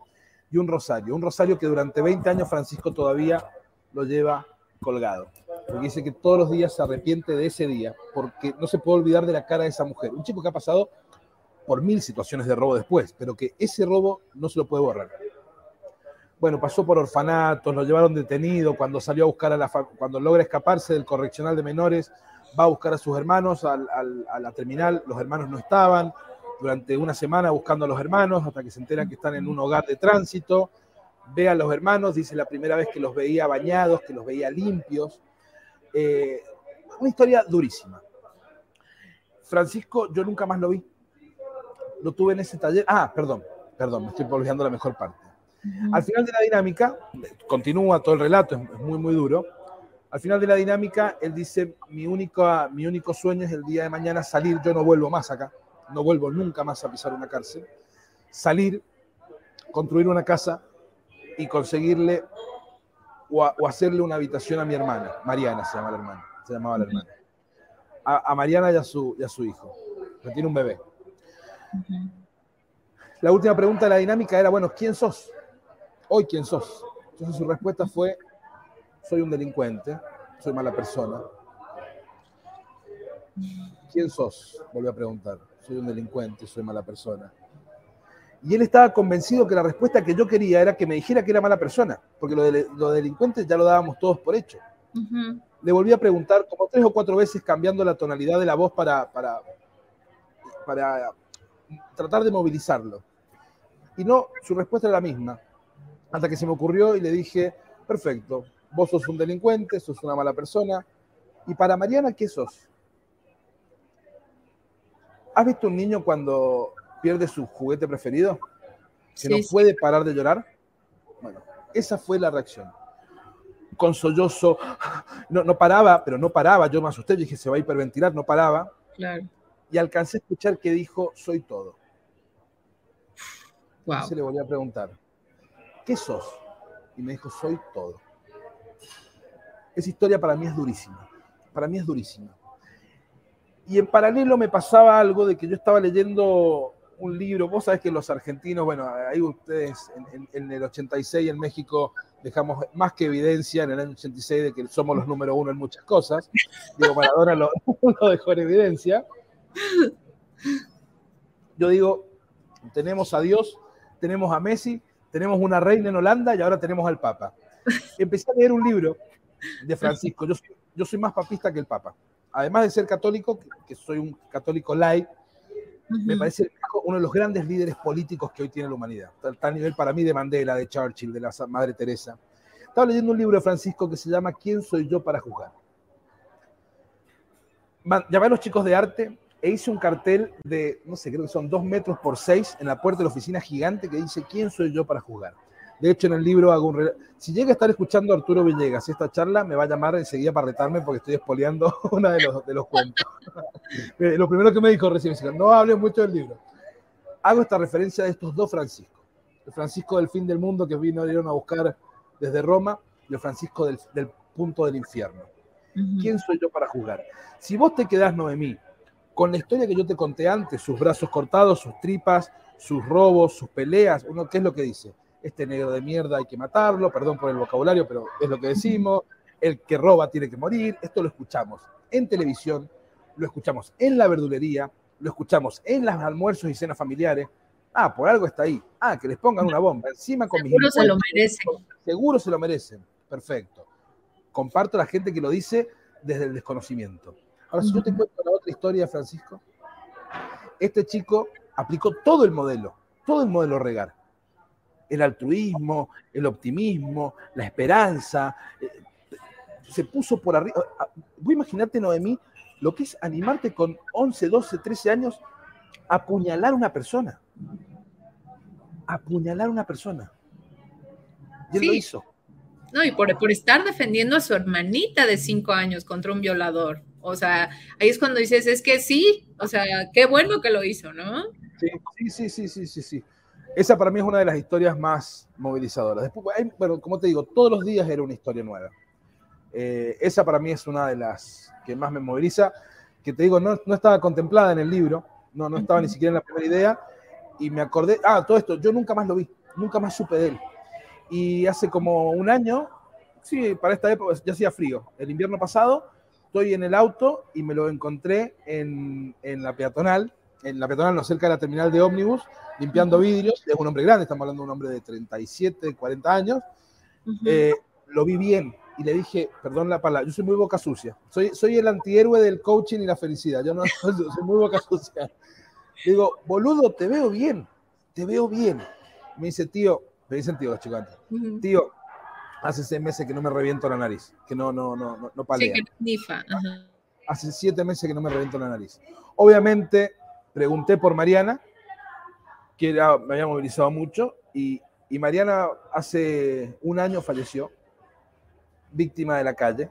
y un rosario. Un rosario que durante 20 años Francisco todavía lo lleva colgado. Porque dice que todos los días se arrepiente de ese día, porque no se puede olvidar de la cara de esa mujer. Un chico que ha pasado por mil situaciones de robo después, pero que ese robo no se lo puede borrar. Bueno, pasó por orfanatos, lo llevaron detenido, cuando salió a buscar a la cuando logra escaparse del correccional de menores, va a buscar a sus hermanos a la terminal, los hermanos no estaban, durante una semana buscando a los hermanos hasta que se enteran que están en un hogar de tránsito, ve a los hermanos, dice la primera vez que los veía bañados, que los veía limpios. Eh, una historia durísima. Francisco, yo nunca más lo vi lo tuve en ese taller. Ah, perdón, perdón, me estoy olvidando la mejor parte. Al final de la dinámica, continúa todo el relato, es muy, muy duro. Al final de la dinámica, él dice, mi único, mi único sueño es el día de mañana salir, yo no vuelvo más acá, no vuelvo nunca más a pisar una cárcel, salir, construir una casa y conseguirle o, hacerle una habitación a mi hermana, Mariana se llama la hermana, se llamaba la hermana, a, Mariana y a, su, y a su hijo, que tiene un bebé. La última pregunta de la dinámica era, bueno, ¿quién sos? Hoy, ¿quién sos? Entonces su respuesta fue, soy un delincuente, soy mala persona. ¿Quién sos? Volvió a preguntar. Soy un delincuente, soy mala persona. Y él estaba convencido que la respuesta que yo quería era que me dijera que era mala persona, porque lo de los delincuentes ya lo dábamos todos por hecho. Le volví a preguntar como tres o cuatro veces cambiando la tonalidad de la voz para, para, para tratar de movilizarlo. Y no, su respuesta era la misma. Hasta que se me ocurrió y le dije, perfecto, vos sos un delincuente, sos una mala persona. ¿Y para Mariana qué sos? ¿Has visto un niño cuando pierde su juguete preferido? que no puede parar de llorar. Bueno, esa fue la reacción. Con sollozo, no, no paraba, pero no paraba, yo me asusté, dije, se va a hiperventilar, no paraba. Claro. Y alcancé a escuchar que dijo, soy todo. Wow. Se le volví a preguntar, ¿qué sos? Y me dijo, soy todo. Esa historia para mí es durísima. Para mí es durísima. Y en paralelo me pasaba algo de que yo estaba leyendo un libro, vos sabés que los argentinos, bueno, ahí ustedes en, el 86 en México dejamos más que evidencia en el año 86 de que somos los número uno en muchas cosas. Digo, Maradona lo, lo dejó en evidencia. Yo digo, tenemos a Dios, tenemos a Messi, tenemos una reina en Holanda y ahora tenemos al Papa. Empecé a leer un libro de Francisco. Yo, yo soy más papista que el Papa. Además de ser católico, que soy un católico light, me parece uno de los grandes líderes políticos que hoy tiene la humanidad. Está a nivel para mí de Mandela, de Churchill, de la Madre Teresa. Estaba leyendo un libro de Francisco que se llama ¿Quién soy yo para juzgar? Llamé a los chicos de arte e hice un cartel de, no sé, creo que son dos metros por seis en la puerta de la oficina gigante que dice ¿Quién soy yo para juzgar? De hecho, en el libro hago un... Si llega a estar escuchando Arturo Villegas esta charla, me va a llamar enseguida para retarme porque estoy espoleando uno de los, de los cuentos. Eh, lo primero que me dijo recién, no hables mucho del libro. Hago esta referencia de estos dos Franciscos. El Francisco del fin del mundo que vino a buscar desde Roma y el Francisco del, punto del infierno. ¿Quién soy yo para juzgar? Si vos te quedás, Noemí, con la historia que yo te conté antes, sus brazos cortados, sus tripas, sus robos, sus peleas, uno, ¿qué es lo que dice? este negro de mierda hay que matarlo, perdón por el vocabulario, pero es lo que decimos, el que roba tiene que morir, esto lo escuchamos en televisión, lo escuchamos en la verdulería, lo escuchamos en los almuerzos y cenas familiares. Ah, por algo está ahí. Ah, que les pongan una bomba encima con Seguro se lo merecen. Seguro se lo merecen. Perfecto. Comparto a la gente que lo dice desde el desconocimiento. Ahora, si yo te cuento la otra historia, Francisco, este chico aplicó todo el modelo, todo el modelo regar el altruismo, el optimismo, la esperanza. Eh, se puso por arriba. Voy a imaginarte, Noemí, lo que es animarte con 11, 12, 13 años a apuñalar a una persona. Apuñalar a una persona. Y él lo hizo. No, y por, por, estar defendiendo a su hermanita de 5 años contra un violador. O sea, ahí es cuando dices, es que sí, o sea, qué bueno que lo hizo, ¿no? Sí, sí, sí, sí, sí, sí. Esa para mí es una de las historias más movilizadoras. Después, bueno, como te digo, todos los días era una historia nueva. Eh, esa para mí es una de las que más me moviliza, que te digo, no, no estaba contemplada en el libro, no, no estaba ni siquiera en la primera idea, y me acordé, ah, todo esto, yo nunca más lo vi, nunca más supe de él. Y hace como un año, sí, para esta época ya hacía frío, el invierno pasado, estoy en el auto y me lo encontré en, en la peatonal, en la peatonal, no cerca de la terminal de ómnibus, limpiando vidrios. Es un hombre grande, estamos hablando de un hombre de 37, 40 años. Eh, lo vi bien y le dije, perdón la palabra, yo soy muy boca sucia. Soy, soy el antihéroe del coaching y la felicidad. Yo no soy muy boca sucia. digo, boludo, te veo bien, te veo bien. Me dice, tío, me dicen tío los chicos tío, hace seis meses que no me reviento la nariz, que no, no, no, no, no palea. Sí, que Hace siete meses que no me reviento la nariz. Obviamente, pregunté por Mariana, que me había movilizado mucho, y, Mariana hace un año falleció, víctima de la calle,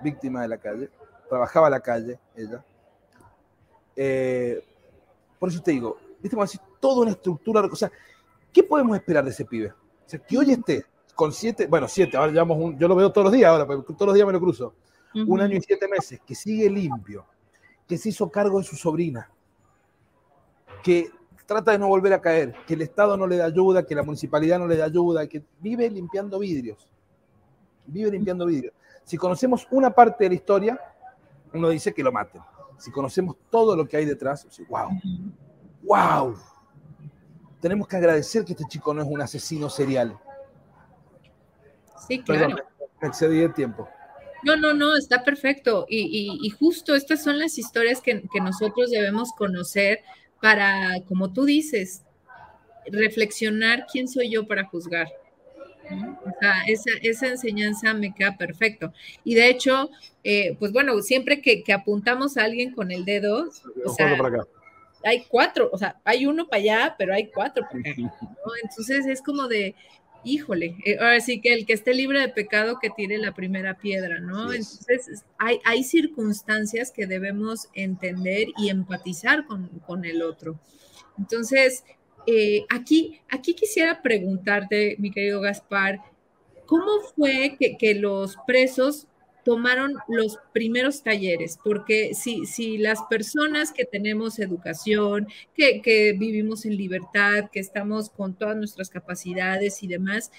víctima de la calle, trabajaba la calle ella. Eh, por eso te digo, viste, como toda una estructura, o sea, ¿qué podemos esperar de ese pibe? O sea, que hoy esté con siete, bueno, siete, ahora llevamos un, yo lo veo todos los días ahora, porque todos los días me lo cruzo, un año y siete meses, que sigue limpio, que se hizo cargo de su sobrina, que trata de no volver a caer, que el Estado no le da ayuda, que la municipalidad no le da ayuda, que vive limpiando vidrios. Vive limpiando vidrios. Si conocemos una parte de la historia, uno dice que lo maten. Si conocemos todo lo que hay detrás, wow, wow. Tenemos que agradecer que este chico no es un asesino serial. Sí, claro. Perdón, excedí el tiempo. No, no, no, está perfecto. Y, justo estas son las historias que, que, nosotros debemos conocer para, como tú dices, reflexionar quién soy yo para juzgar. O sea, esa, enseñanza me queda perfecto. Y de hecho, eh, pues bueno, siempre que, apuntamos a alguien con el dedo, o sea, hay cuatro, o sea, hay uno para allá, pero hay cuatro para acá. Entonces es como de, híjole, eh, ahora sí que el que esté libre de pecado que tire la primera piedra, ¿no? Entonces hay, hay circunstancias que debemos entender y empatizar con, con el otro. Entonces, eh, aquí, aquí quisiera preguntarte, mi querido Gaspar, ¿cómo fue que, que los presos tomaron los primeros talleres, porque si, si las personas que tenemos educación, que, que, vivimos en libertad, que estamos con todas nuestras capacidades y demás,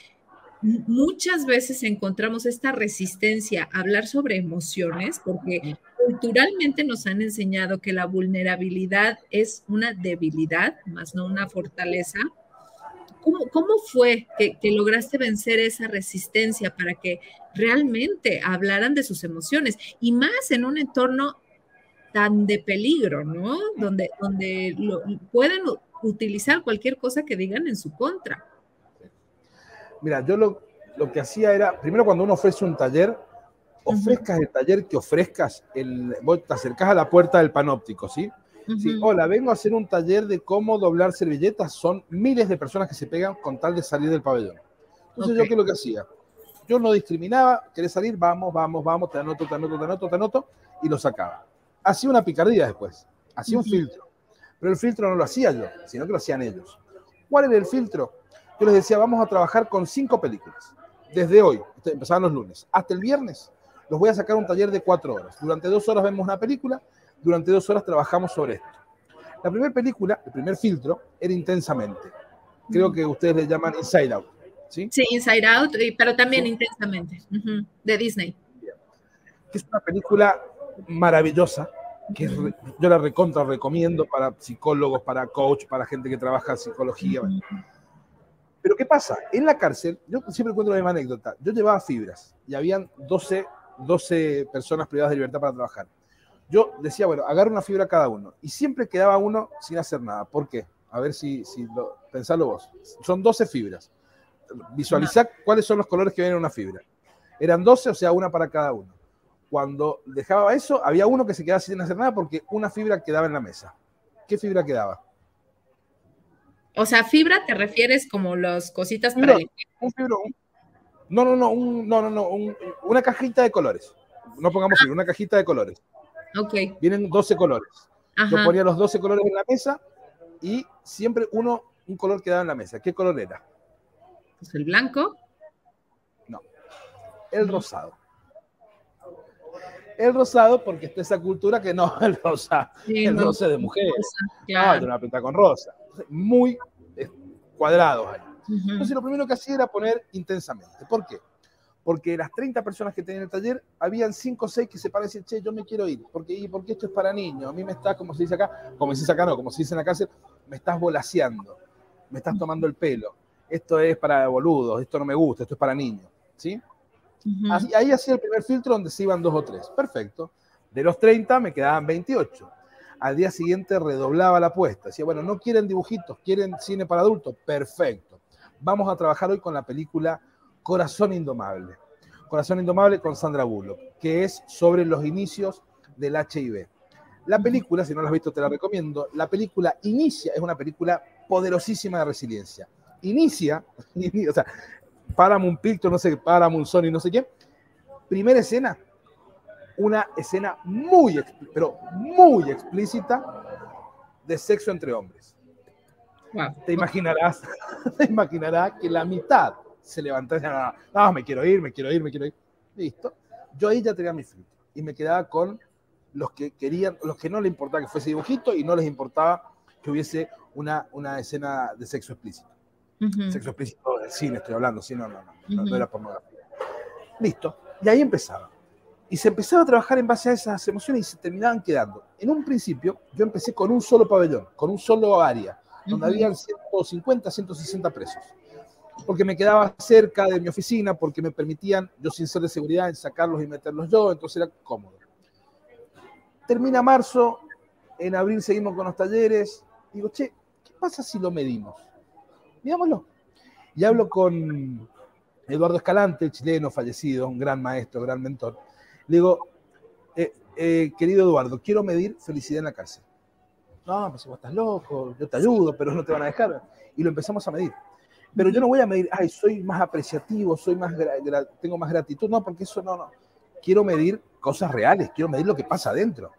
muchas veces encontramos esta resistencia a hablar sobre emociones, porque culturalmente nos han enseñado que la vulnerabilidad es una debilidad, más no una fortaleza. ¿Cómo, fue que, lograste vencer esa resistencia para que realmente hablaran de sus emociones? Y más en un entorno tan de peligro, ¿no? Donde, donde pueden utilizar cualquier cosa que digan en su contra. Mira, yo lo, lo que hacía era, primero cuando uno ofrece un taller, ofrezcas el taller que ofrezcas, el, vos te acercás a la puerta del panóptico, ¿sí? Sí, hola, vengo a hacer un taller de cómo doblar servilletas. Son miles de personas que se pegan con tal de salir del pabellón. Entonces, ¿yo qué es lo que hacía? Yo no discriminaba, querés salir, vamos, vamos, vamos, te anoto, te anoto, te anoto, te anoto, y lo sacaba. Hacía una picardía después, hacía un filtro. Pero el filtro no lo hacía yo, sino que lo hacían ellos. ¿Cuál era el filtro? Yo les decía, vamos a trabajar con cinco películas. Desde hoy, empezaban los lunes, hasta el viernes, los voy a sacar un taller de cuatro horas. Durante dos horas vemos una película, durante dos horas trabajamos sobre esto. La primera película, el primer filtro, era intensamente. Creo que ustedes le llaman Inside Out. Sí, sí Inside Out, pero también intensamente, de Disney. Es una película maravillosa, que yo la recontra recomiendo para psicólogos, para coach, para gente que trabaja en psicología. Pero ¿qué pasa? En la cárcel, yo siempre cuento la misma anécdota, yo llevaba fibras y habían 12, 12 personas privadas de libertad para trabajar yo decía, bueno, agarro una fibra cada uno. Y siempre quedaba uno sin hacer nada. ¿Por qué? A ver si, si lo, pensalo vos. Son 12 fibras. Visualizá cuáles son los colores que vienen en una fibra. Eran 12, o sea, una para cada uno. Cuando dejaba eso, había uno que se quedaba sin hacer nada porque una fibra quedaba en la mesa. ¿Qué fibra quedaba? O sea, fibra te refieres como las cositas para no, un fibro, no, no, no, no, no, no, una cajita de colores. No pongamos fibra, una cajita de colores. Vienen 12 colores. Yo ponía los 12 colores en la mesa y siempre uno, un color quedaba en la mesa. ¿Qué color era? Pues el blanco. No, el rosado. El rosado, porque está esa cultura que no, el rosa, el rosa de mujer. claro. una pinta con rosa. Muy cuadrados ahí. Entonces, lo primero que hacía era poner intensamente. ¿Por qué? Porque las 30 personas que tenían el taller, habían 5 o 6 que se parecen, che, yo me quiero ir, porque, porque esto es para niños, a mí me está, como se dice acá, como se dice acá, no, como se dice en la cárcel, me estás volaseando, me estás tomando el pelo, esto es para boludos, esto no me gusta, esto es para niños, ¿sí? ahí hacía el primer filtro donde se iban dos o tres, perfecto. De los 30 me quedaban 28. Al día siguiente redoblaba la apuesta. Decía, bueno, no quieren dibujitos, quieren cine para adultos. Perfecto. Vamos a trabajar hoy con la película Corazón Indomable. Corazón Indomable con Sandra Bullock, que es sobre los inicios del HIV. La película, si no la has visto, te la recomiendo. La película inicia, es una película poderosísima de resiliencia. Inicia, o sea, Paramount Pictures, no sé, Paramount Sony, no sé qué. Primera escena, una escena muy, pero muy explícita de sexo entre hombres. Te imaginarás, te imaginarás que la mitad se levantó y decía, no, me quiero ir, me quiero ir, me quiero ir. Listo. Yo ahí ya tenía mi filtro y me quedaba con los que querían, los que no les importaba que fuese dibujito y no les importaba que hubiese una, una escena de sexo explícito. Sexo explícito del cine, estoy hablando, sí, no, no, no, no, era pornografía. Listo. Y ahí empezaba. Y se empezaba a trabajar en base a esas emociones y se terminaban quedando. En un principio, yo empecé con un solo pabellón, con un solo área, donde habían 150, 160 presos porque me quedaba cerca de mi oficina, porque me permitían, yo sin ser de seguridad, en sacarlos y meterlos yo, entonces era cómodo. Termina marzo, en abril seguimos con los talleres, digo, che, ¿qué pasa si lo medimos? Midámoslo. Y hablo con Eduardo Escalante, chileno fallecido, un gran maestro, gran mentor. Digo, eh, eh, querido Eduardo, quiero medir felicidad en la cárcel. no, pues vos estás loco, yo te ayudo, pero no te van a dejar. Y lo empezamos a medir. Pero yo no voy a medir, ay, soy más apreciativo, soy más tengo más gratitud, no, porque eso no, no. Quiero medir cosas reales, quiero medir lo que pasa adentro,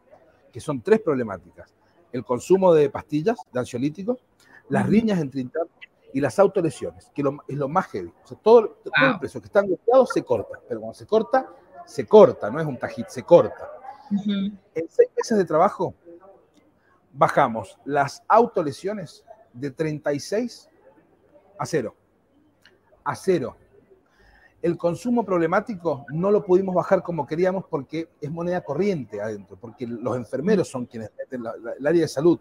que son tres problemáticas. El consumo de pastillas, de ansiolíticos, las riñas entre internos y las autolesiones, que es lo más heavy. O sea, todo, el precio que está angustiado se corta, pero cuando se corta, se corta, no es un tajit, se corta. En seis meses de trabajo, bajamos las autolesiones de 36 a cero. A cero. El consumo problemático no lo pudimos bajar como queríamos porque es moneda corriente adentro, porque los enfermeros son quienes meten el área de salud.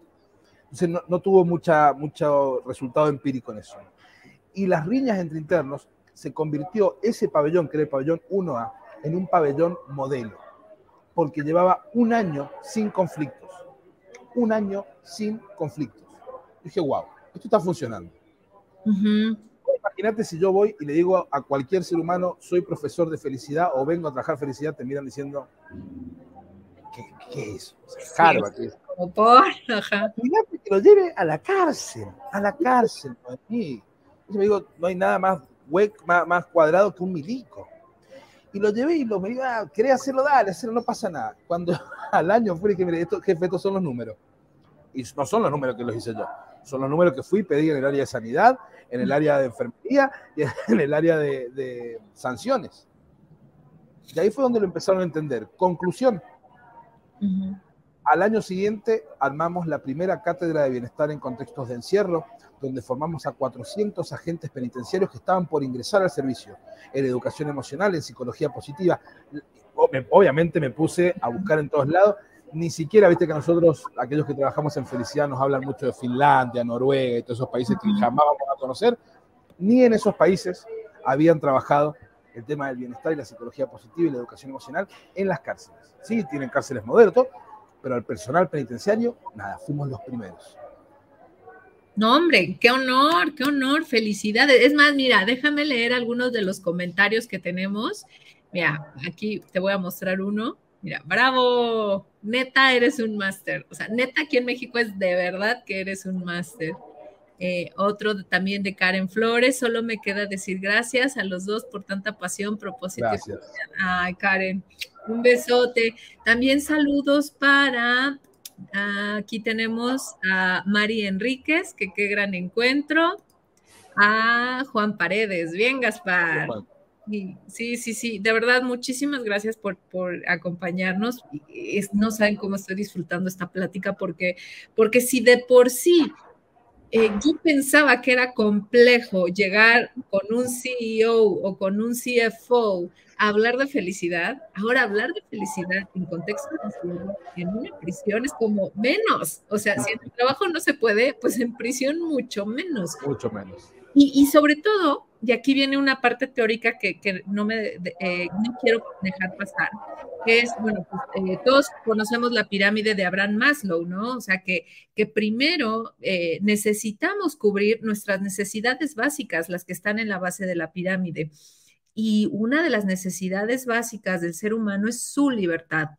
Entonces no, tuvo mucha, mucho resultado empírico en eso. Y las riñas entre internos se convirtió ese pabellón, que era el pabellón 1A, en un pabellón modelo, porque llevaba un año sin conflictos. Un año sin conflictos. Dije, wow, esto está funcionando. Imagínate si yo voy y le digo a cualquier ser humano, soy profesor de felicidad o vengo a trabajar felicidad, te miran diciendo, ¿qué, es? Harvard, ¿qué es? por, Imagínate que lo lleve a la cárcel, a la cárcel. Y yo me digo, no hay nada más, más, más cuadrado que un milico. Y lo llevé y lo me iba, ah, quería hacerlo, dale, hacerlo, no pasa nada. Cuando al año fui y dije, mire, estos, jefe, estos son los números. Y no son los números que los hice yo, son los números que fui, pedí en el área de sanidad, en el área de enfermería y en el área de, sanciones. Y ahí fue donde lo empezaron a entender. Conclusión. Al año siguiente armamos la primera cátedra de bienestar en contextos de encierro, donde formamos a 400 agentes penitenciarios que estaban por ingresar al servicio, en educación emocional, en psicología positiva. Obviamente me puse a buscar en todos lados, ni siquiera, viste que nosotros, aquellos que trabajamos en felicidad, nos hablan mucho de Finlandia, Noruega y todos esos países que jamás vamos a conocer, ni en esos países habían trabajado el tema del bienestar y la psicología positiva y la educación emocional en las cárceles. Sí, tienen cárceles modelo, todo, pero al personal penitenciario, nada, fuimos los primeros. No, hombre, qué honor, qué honor, felicidades. Es más, mira, déjame leer algunos de los comentarios que tenemos. Mira, aquí te voy a mostrar uno. Mira, bravo, neta, eres un máster. O sea, neta, aquí en México es de verdad que eres un máster. Eh, otro también de Karen Flores, solo me queda decir gracias a los dos por tanta pasión, propósito. Gracias. Ay, Karen, un besote. También saludos para, aquí tenemos a Mari Enríquez, que qué gran encuentro. A Juan Paredes, bien Gaspar. Sí, sí, sí, de verdad, muchísimas gracias por, acompañarnos. no saben cómo estoy disfrutando esta plática porque, porque si de por sí eh, yo pensaba que era complejo llegar con un CEO o con un CFO a hablar de felicidad. Ahora hablar de felicidad en contexto de en una prisión es como menos. O sea, si en el trabajo no se puede, pues en prisión mucho menos. Mucho menos. Y, sobre todo, y aquí viene una parte teórica que, no me eh, no quiero dejar pasar, que es, bueno, pues, eh, todos conocemos la pirámide de Abraham Maslow, ¿no? O sea, que, que primero eh, necesitamos cubrir nuestras necesidades básicas, las que están en la base de la pirámide. Y una de las necesidades básicas del ser humano es su libertad.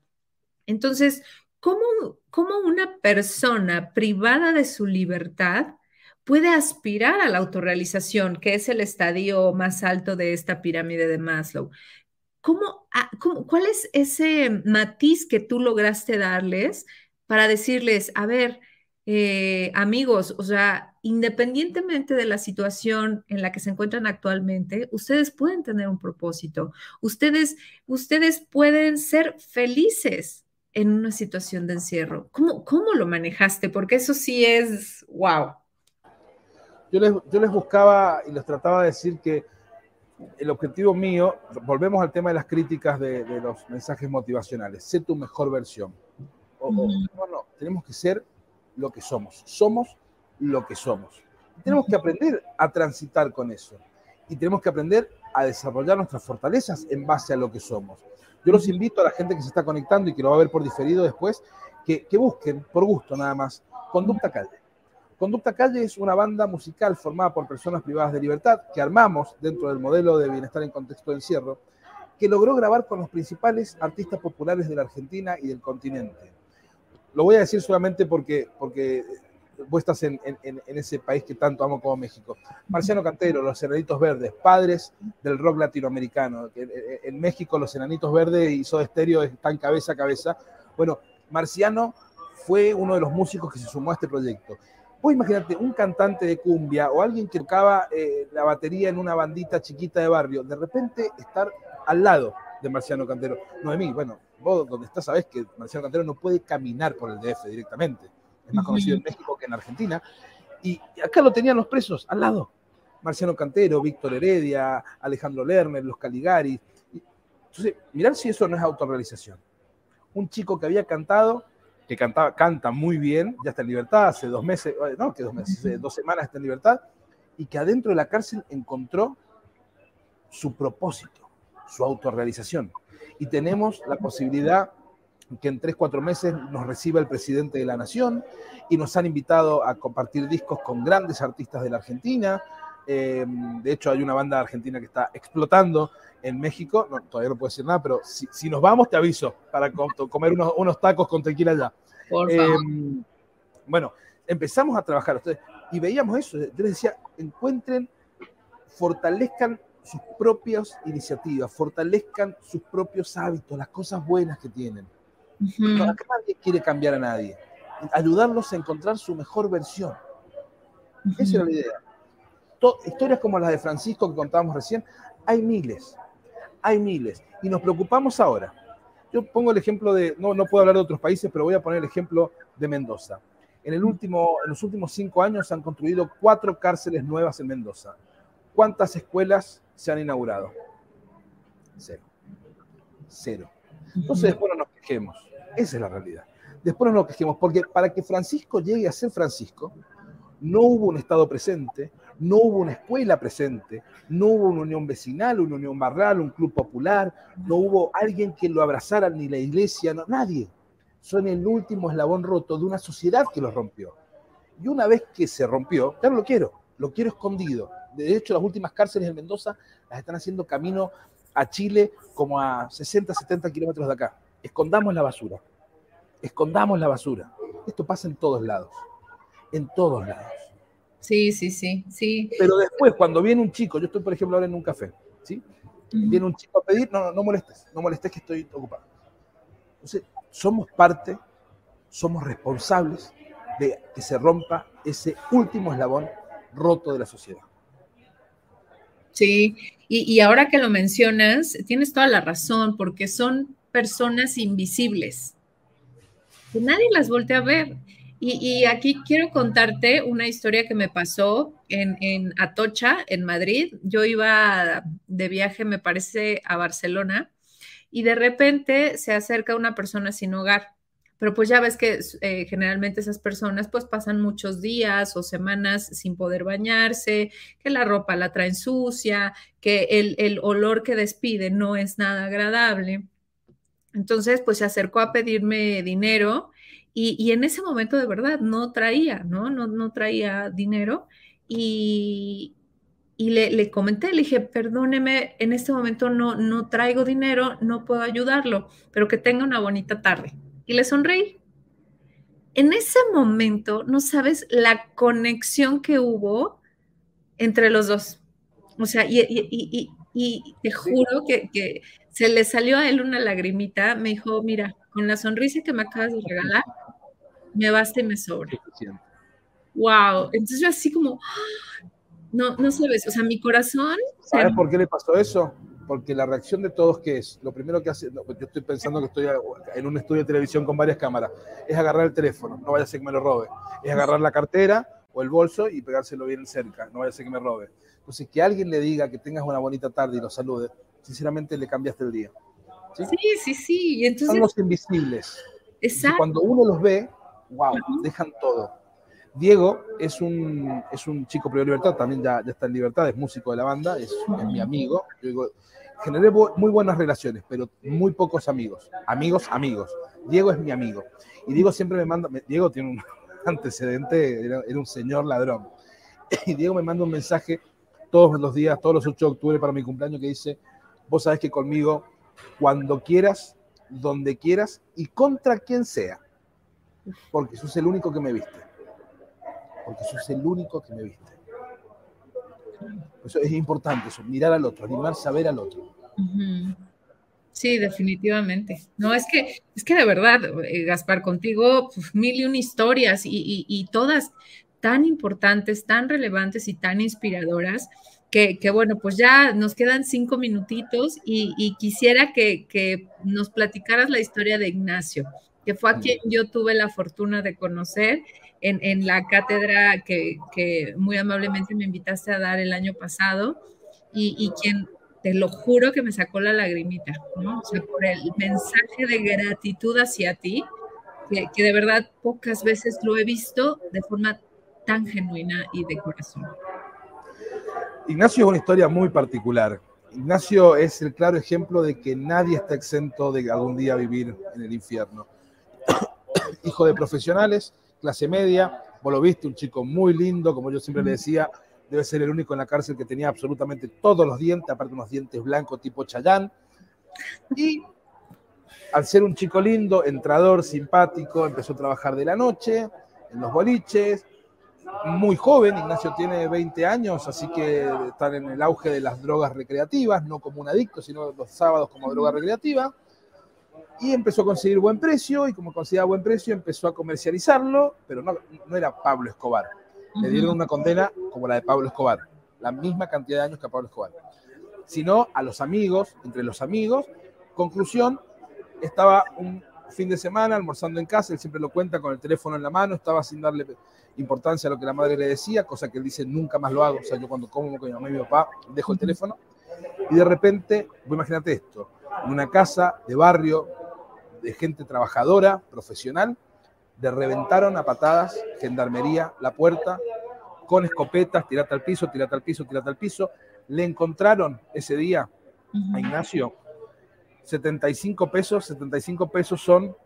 Entonces, ¿cómo, cómo una persona privada de su libertad puede aspirar a la autorrealización, que es el estadio más alto de esta pirámide de Maslow. Ah, ¿Cómo, cuál es ese matiz que tú lograste darles para decirles, a ver, eh, amigos, o sea, independientemente de la situación en la que se encuentran actualmente, ustedes pueden tener un propósito, ustedes, ustedes pueden ser felices en una situación de encierro. ¿Cómo, cómo lo manejaste? Porque eso sí es, wow yo les, yo les buscaba y les trataba de decir que el objetivo mío, volvemos al tema de las críticas de, los mensajes motivacionales, sé tu mejor versión. O, no, no, tenemos que ser lo que somos, somos lo que somos. tenemos que aprender a transitar con eso y tenemos que aprender a desarrollar nuestras fortalezas en base a lo que somos. Yo los invito a la gente que se está conectando y que lo va a ver por diferido después, que, que busquen, por gusto nada más, conducta calle Conducta Calle es una banda musical formada por personas privadas de libertad que armamos dentro del modelo de bienestar en contexto de encierro, que logró grabar con los principales artistas populares de la Argentina y del continente. lo voy a decir solamente porque, porque vos estás en, ese país que tanto amo como México. Marciano Cantero, Los Enanitos Verdes, padres del rock latinoamericano. En, México los Enanitos Verdes y Soda Stereo están cabeza a cabeza. Bueno, Marciano fue uno de los músicos que se sumó a este proyecto. Vos imagínate un cantante de cumbia o alguien que tocaba eh, la batería en una bandita chiquita de barrio, de repente estar al lado de Marciano Cantero. No de mí, bueno, vos donde estás sabés que Marciano Cantero no puede caminar por el DF directamente es más conocido en México que en Argentina. Y acá lo tenían los presos al lado. Marciano Cantero, Víctor Heredia, Alejandro Lerner, los Caligari. Entonces, mirar si eso no es autorrealización. Un chico que había cantado, que cantaba, canta muy bien, ya está en libertad, hace dos meses, eh, no, que dos meses, dos semanas está en libertad, y que adentro de la cárcel encontró su propósito, su autorrealización. Y tenemos la posibilidad que en tres, cuatro meses nos reciba el presidente de la Nación y nos han invitado a compartir discos con grandes artistas de la Argentina. Eh, de hecho, hay una banda argentina que está explotando en México. todavía no puedo decir nada, pero si, nos vamos, te aviso para comer unos, tacos con tequila allá. Eh, bueno, empezamos a trabajar y veíamos eso. Yo les decía, encuentren, fortalezcan sus propias iniciativas, fortalezcan sus propios hábitos, las cosas buenas que tienen nadie quiere cambiar a nadie. Ayudarlos a encontrar su mejor versión. Esa es la idea. Historias como las de Francisco que contábamos recién, hay miles. Hay miles. Y nos preocupamos ahora. Yo pongo el ejemplo de, no, no puedo hablar de otros países, pero voy a poner el ejemplo de Mendoza. En, el último, en los últimos cinco años se han construido cuatro cárceles nuevas en Mendoza. ¿Cuántas escuelas se han inaugurado? Cero. Cero. Entonces después no nos quejemos. Esa es la realidad. Después nos quejemos, porque para que Francisco llegue a ser Francisco, no hubo un Estado presente, no hubo una escuela presente, no hubo una unión vecinal, una unión barral, un club popular, no hubo alguien que lo abrazara, ni la iglesia, nadie. Son el último eslabón roto de una sociedad que lo rompió. Y una vez que se rompió, no lo quiero, lo quiero escondido. De hecho, las últimas cárceles en Mendoza las están haciendo camino a Chile como a 60, 70 kilómetros de acá. Escondamos la basura. Escondamos la basura. Esto pasa en todos lados. En todos lados. Sí, sí, sí, sí. Pero después, cuando viene un chico, yo estoy, por ejemplo, ahora en un café, ¿sí? Viene un chico a pedir, no, no molestes, no molestes que estoy ocupado. Entonces, somos parte, somos responsables de que se rompa ese último eslabón roto de la sociedad. Sí, y, y, ahora que lo mencionas, tienes toda la razón, porque son personas invisibles, que nadie las voltea a ver. Y, aquí quiero contarte una historia que me pasó en, Atocha, en Madrid. Yo iba de viaje, me parece, a Barcelona, y de repente se acerca una persona sin hogar. Pero pues ya ves que eh, generalmente esas personas pues pasan muchos días o semanas sin poder bañarse, que la ropa la traen sucia, que el, olor que despide no es nada agradable. Entonces, pues se acercó a pedirme dinero y, en ese momento de verdad no traía, ¿no? No, no traía dinero y, y le, le, comenté, le dije, perdóneme, en este momento no, no traigo dinero, no puedo ayudarlo, pero que tenga una bonita tarde. Y le sonreí. En ese momento, no sabes la conexión que hubo entre los dos. O sea, y, y, y te juro que, que, se le salió a él una lagrimita, me dijo, mira, con la sonrisa que me acabas de regalar, me basta y me sobra. Wow, entonces yo así como, no, no sabes, o sea, mi corazón... ¿Sabes por qué le pasó eso? Porque la reacción de todos, ¿qué es? Lo primero que hace, yo estoy pensando que estoy en un estudio de televisión con varias cámaras, es agarrar el teléfono, no vaya a ser que me lo robe, es agarrar la cartera o el bolso y pegárselo bien cerca, no vaya a ser que me robe. Entonces, que alguien le diga que tengas una bonita tarde y lo salude, sinceramente le cambiaste el día. Sí, sí, sí. entonces... Son los invisibles. Exacto. cuando uno los ve, wow, dejan todo. Diego es un, es un chico privado de libertad, también ya, ya, está en libertad, es músico de la banda, es, mi amigo. Yo digo, generé muy buenas relaciones, pero muy pocos amigos. Amigos, amigos. Diego es mi amigo. Y Diego siempre me manda, Diego tiene un antecedente, era, era un señor ladrón. Y Diego me manda un mensaje todos los días, todos los 8 de octubre para mi cumpleaños que dice, vos sabés que conmigo, cuando quieras, donde quieras y contra quien sea, porque sos el único que me viste. Porque sos el único que me viste. Eso es importante, eso, mirar al otro, animarse a ver al otro. Sí, definitivamente. No, es que, es que de verdad, eh, Gaspar, contigo mil y una historias y, todas tan importantes, tan relevantes y tan inspiradoras. Que, bueno, pues ya nos quedan cinco minutitos y, quisiera que, nos platicaras la historia de Ignacio, que fue a quien yo tuve la fortuna de conocer en, la cátedra que, muy amablemente me invitaste a dar el año pasado y, quien te lo juro que me sacó la lagrimita, ¿no? O sea, por el mensaje de gratitud hacia ti, que, que de verdad pocas veces lo he visto de forma tan genuina y de corazón. Ignacio es una historia muy particular. Ignacio es el claro ejemplo de que nadie está exento de algún día vivir en el infierno. Hijo de profesionales, clase media, vos lo viste, un chico muy lindo, como yo siempre le decía, debe ser el único en la cárcel que tenía absolutamente todos los dientes, aparte unos dientes blancos tipo Chayán. Y al ser un chico lindo, entrador, simpático, empezó a trabajar de la noche, en los boliches, muy joven, Ignacio tiene 20 años, así que están en el auge de las drogas recreativas, no como un adicto, sino los sábados como droga recreativa y empezó a conseguir buen precio y como conseguía buen precio empezó a comercializarlo, pero no, no era Pablo Escobar. Le dieron una condena como la de Pablo Escobar, la misma cantidad de años que a Pablo Escobar, sino a los amigos, entre los amigos. Conclusión, estaba un fin de semana almorzando en casa, él siempre lo cuenta con el teléfono en la mano, estaba sin darle importancia a lo que la madre le decía, cosa que él dice nunca más lo hago, o sea, yo cuando como con mi mamá y mi papá dejo el teléfono y de repente, imagínate esto, una casa de barrio de gente trabajadora, profesional, de reventaron a patadas, gendarmería, la puerta, con escopetas, tirate al piso, tirate al piso, tirate al piso. Le encontraron ese día a Ignacio 75 pesos, 75 pesos son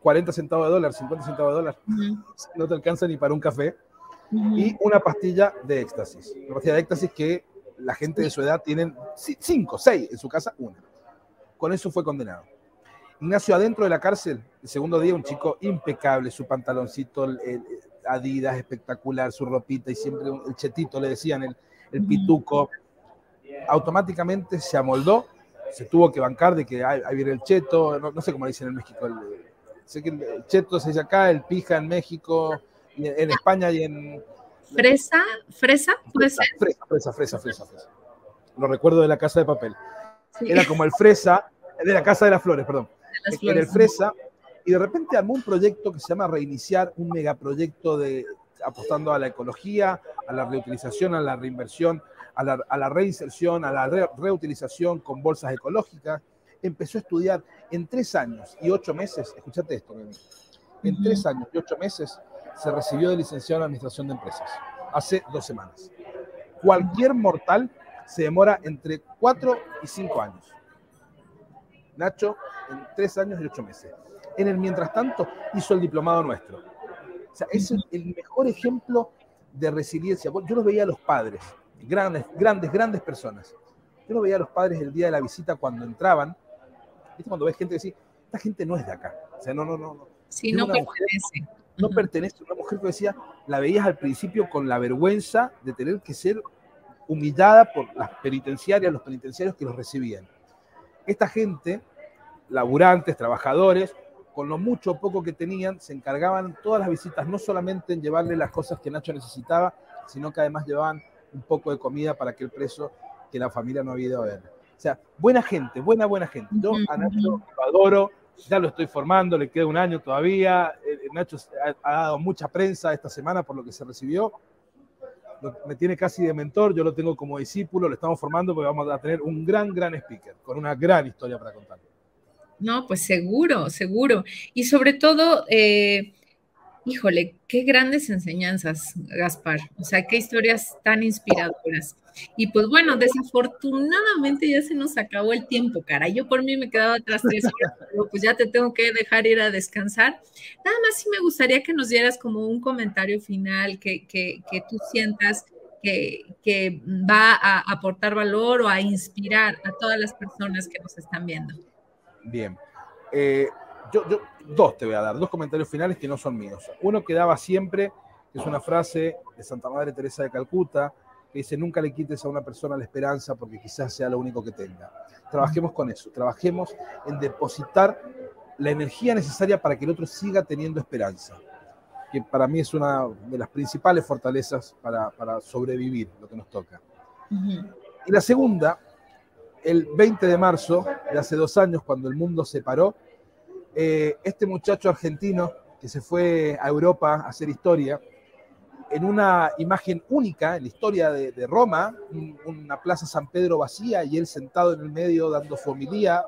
40 centavos de dólar, 50 centavos de dólar. No te alcanza ni para un café. Y una pastilla de éxtasis. Una pastilla de éxtasis que la gente de su edad tienen 5, 6, en su casa una. Con eso fue condenado. Ignacio adentro de la cárcel, el segundo día un chico impecable, su pantaloncito Adidas espectacular, su ropita y siempre el chetito, le decían, el, el pituco. Automáticamente se amoldó, se tuvo que bancar de que ahí, viene el cheto, no, sé cómo dicen en México, el, sé que el cheto se dice acá, el pija en México, en, España y en... Fresa, fresa, puede ser. Fresa, fresa, fresa, fresa, fresa. Lo recuerdo de la casa de papel. Era como el fresa, de la casa de las flores, perdón en el Fresa, y de repente armó un proyecto que se llama Reiniciar, un megaproyecto de, apostando a la ecología, a la reutilización, a la reinversión, a la, reinserción, a la reutilización con bolsas ecológicas. Empezó a estudiar en tres años y ocho meses, escúchate esto, en tres años y ocho meses se recibió de licenciado en Administración de Empresas, hace dos semanas. Cualquier mortal se demora entre cuatro y cinco años. Nacho en tres años y ocho meses. En el mientras tanto hizo el diplomado nuestro. O sea, es el mejor ejemplo de resiliencia. Yo los veía a los padres, grandes, grandes, grandes personas. Yo los veía a los padres el día de la visita cuando entraban. ¿Viste? Cuando ves gente que dice, esta gente no es de acá. O sea, no, no, no. no. Sí, no pertenece. No pertenece. Una mujer que decía, la veías al principio con la vergüenza de tener que ser humillada por las penitenciarias, los penitenciarios que los recibían esta gente, laburantes, trabajadores, con lo mucho o poco que tenían, se encargaban todas las visitas, no solamente en llevarle las cosas que Nacho necesitaba, sino que además llevaban un poco de comida para aquel preso que la familia no había ido a ver. O sea, buena gente, buena, buena gente. Yo a Nacho lo adoro, ya lo estoy formando, le queda un año todavía. Eh, Nacho ha, dado mucha prensa esta semana por lo que se recibió me tiene casi de mentor, yo lo tengo como discípulo, lo estamos formando porque vamos a tener un gran, gran speaker, con una gran historia para contar. No, pues seguro, seguro. Y sobre todo, eh, híjole, qué grandes enseñanzas, Gaspar. O sea, qué historias tan inspiradoras. Y pues bueno, desafortunadamente ya se nos acabó el tiempo, cara. Yo por mí me quedaba atrás tres horas, pero pues ya te tengo que dejar ir a descansar. Nada más sí me gustaría que nos dieras como un comentario final que, que, que tú sientas que, que, va a aportar valor o a inspirar a todas las personas que nos están viendo. Bien. Eh, yo, yo, dos te voy a dar, dos comentarios finales que no son míos. Uno que daba siempre, que es una frase de Santa Madre Teresa de Calcuta, que dice, nunca le quites a una persona la esperanza porque quizás sea lo único que tenga. Trabajemos con eso, trabajemos en depositar la energía necesaria para que el otro siga teniendo esperanza, que para mí es una de las principales fortalezas para, para sobrevivir lo que nos toca. Y la segunda, el 20 de marzo de hace dos años, cuando el mundo se paró, eh, este muchacho argentino que se fue a Europa a hacer historia, en una imagen única en la historia de, Roma, una plaza San Pedro vacía y él sentado en el medio dando su homilía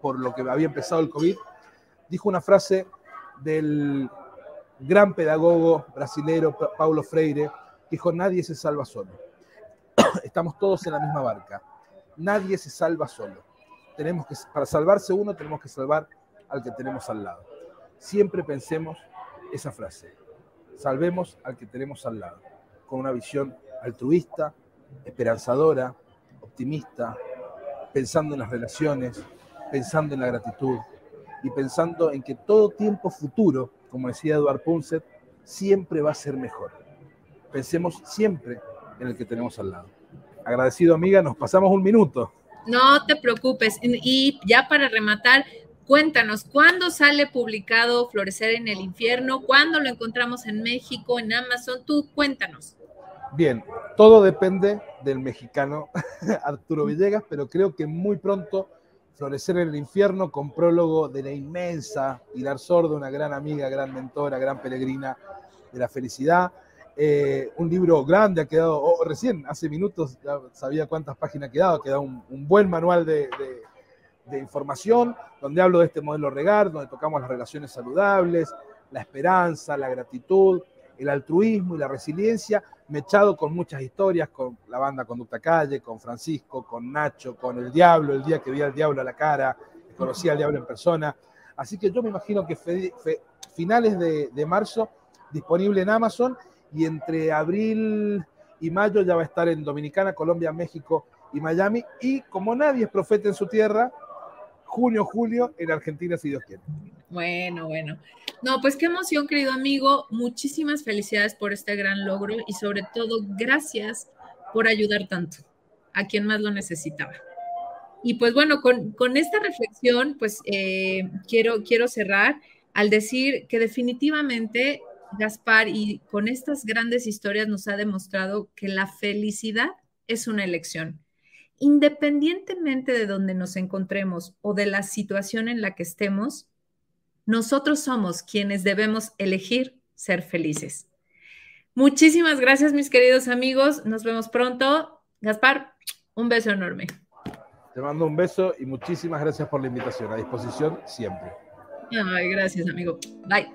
por lo que había empezado el COVID, dijo una frase del gran pedagogo brasilero Paulo Freire, dijo, nadie se salva solo. Estamos todos en la misma barca. Nadie se salva solo. Tenemos que, para salvarse uno, tenemos que salvar al que tenemos al lado. Siempre pensemos esa frase. Salvemos al que tenemos al lado, con una visión altruista, esperanzadora, optimista, pensando en las relaciones, pensando en la gratitud y pensando en que todo tiempo futuro, como decía Eduard Punset, siempre va a ser mejor. Pensemos siempre en el que tenemos al lado. Agradecido, amiga, nos pasamos un minuto. No te preocupes. Y ya para rematar, Cuéntanos, ¿cuándo sale publicado Florecer en el Infierno? ¿Cuándo lo encontramos en México, en Amazon? Tú cuéntanos. Bien, todo depende del mexicano Arturo Villegas, pero creo que muy pronto Florecer en el Infierno con prólogo de la inmensa Pilar Sordo, una gran amiga, gran mentora, gran peregrina de la felicidad. Eh, un libro grande, ha quedado, oh, recién, hace minutos, ya sabía cuántas páginas ha quedado, ha quedado un, buen manual de de información, donde hablo de este modelo regar, donde tocamos las relaciones saludables, la esperanza, la gratitud, el altruismo y la resiliencia, mechado con muchas historias, con la banda Conducta Calle, con Francisco, con Nacho, con el Diablo, el día que vi al Diablo a la cara, conocí al Diablo en persona. Así que yo me imagino que finales de, de marzo, disponible en Amazon, y entre abril y mayo ya va a estar en Dominicana, Colombia, México y Miami. Y como nadie es profeta en su tierra, junio, julio en Argentina, si Dios quiere. Bueno, bueno. No, pues qué emoción, querido amigo. Muchísimas felicidades por este gran logro y sobre todo gracias por ayudar tanto a quien más lo necesitaba. Y pues bueno, con, esta reflexión, pues eh, quiero, quiero cerrar al decir que definitivamente Gaspar y con estas grandes historias nos ha demostrado que la felicidad es una elección independientemente de donde nos encontremos o de la situación en la que estemos, nosotros somos quienes debemos elegir ser felices. Muchísimas gracias, mis queridos amigos. Nos vemos pronto. Gaspar, un beso enorme. Te mando un beso y muchísimas gracias por la invitación. A disposición siempre. Ay, gracias, amigo. Bye.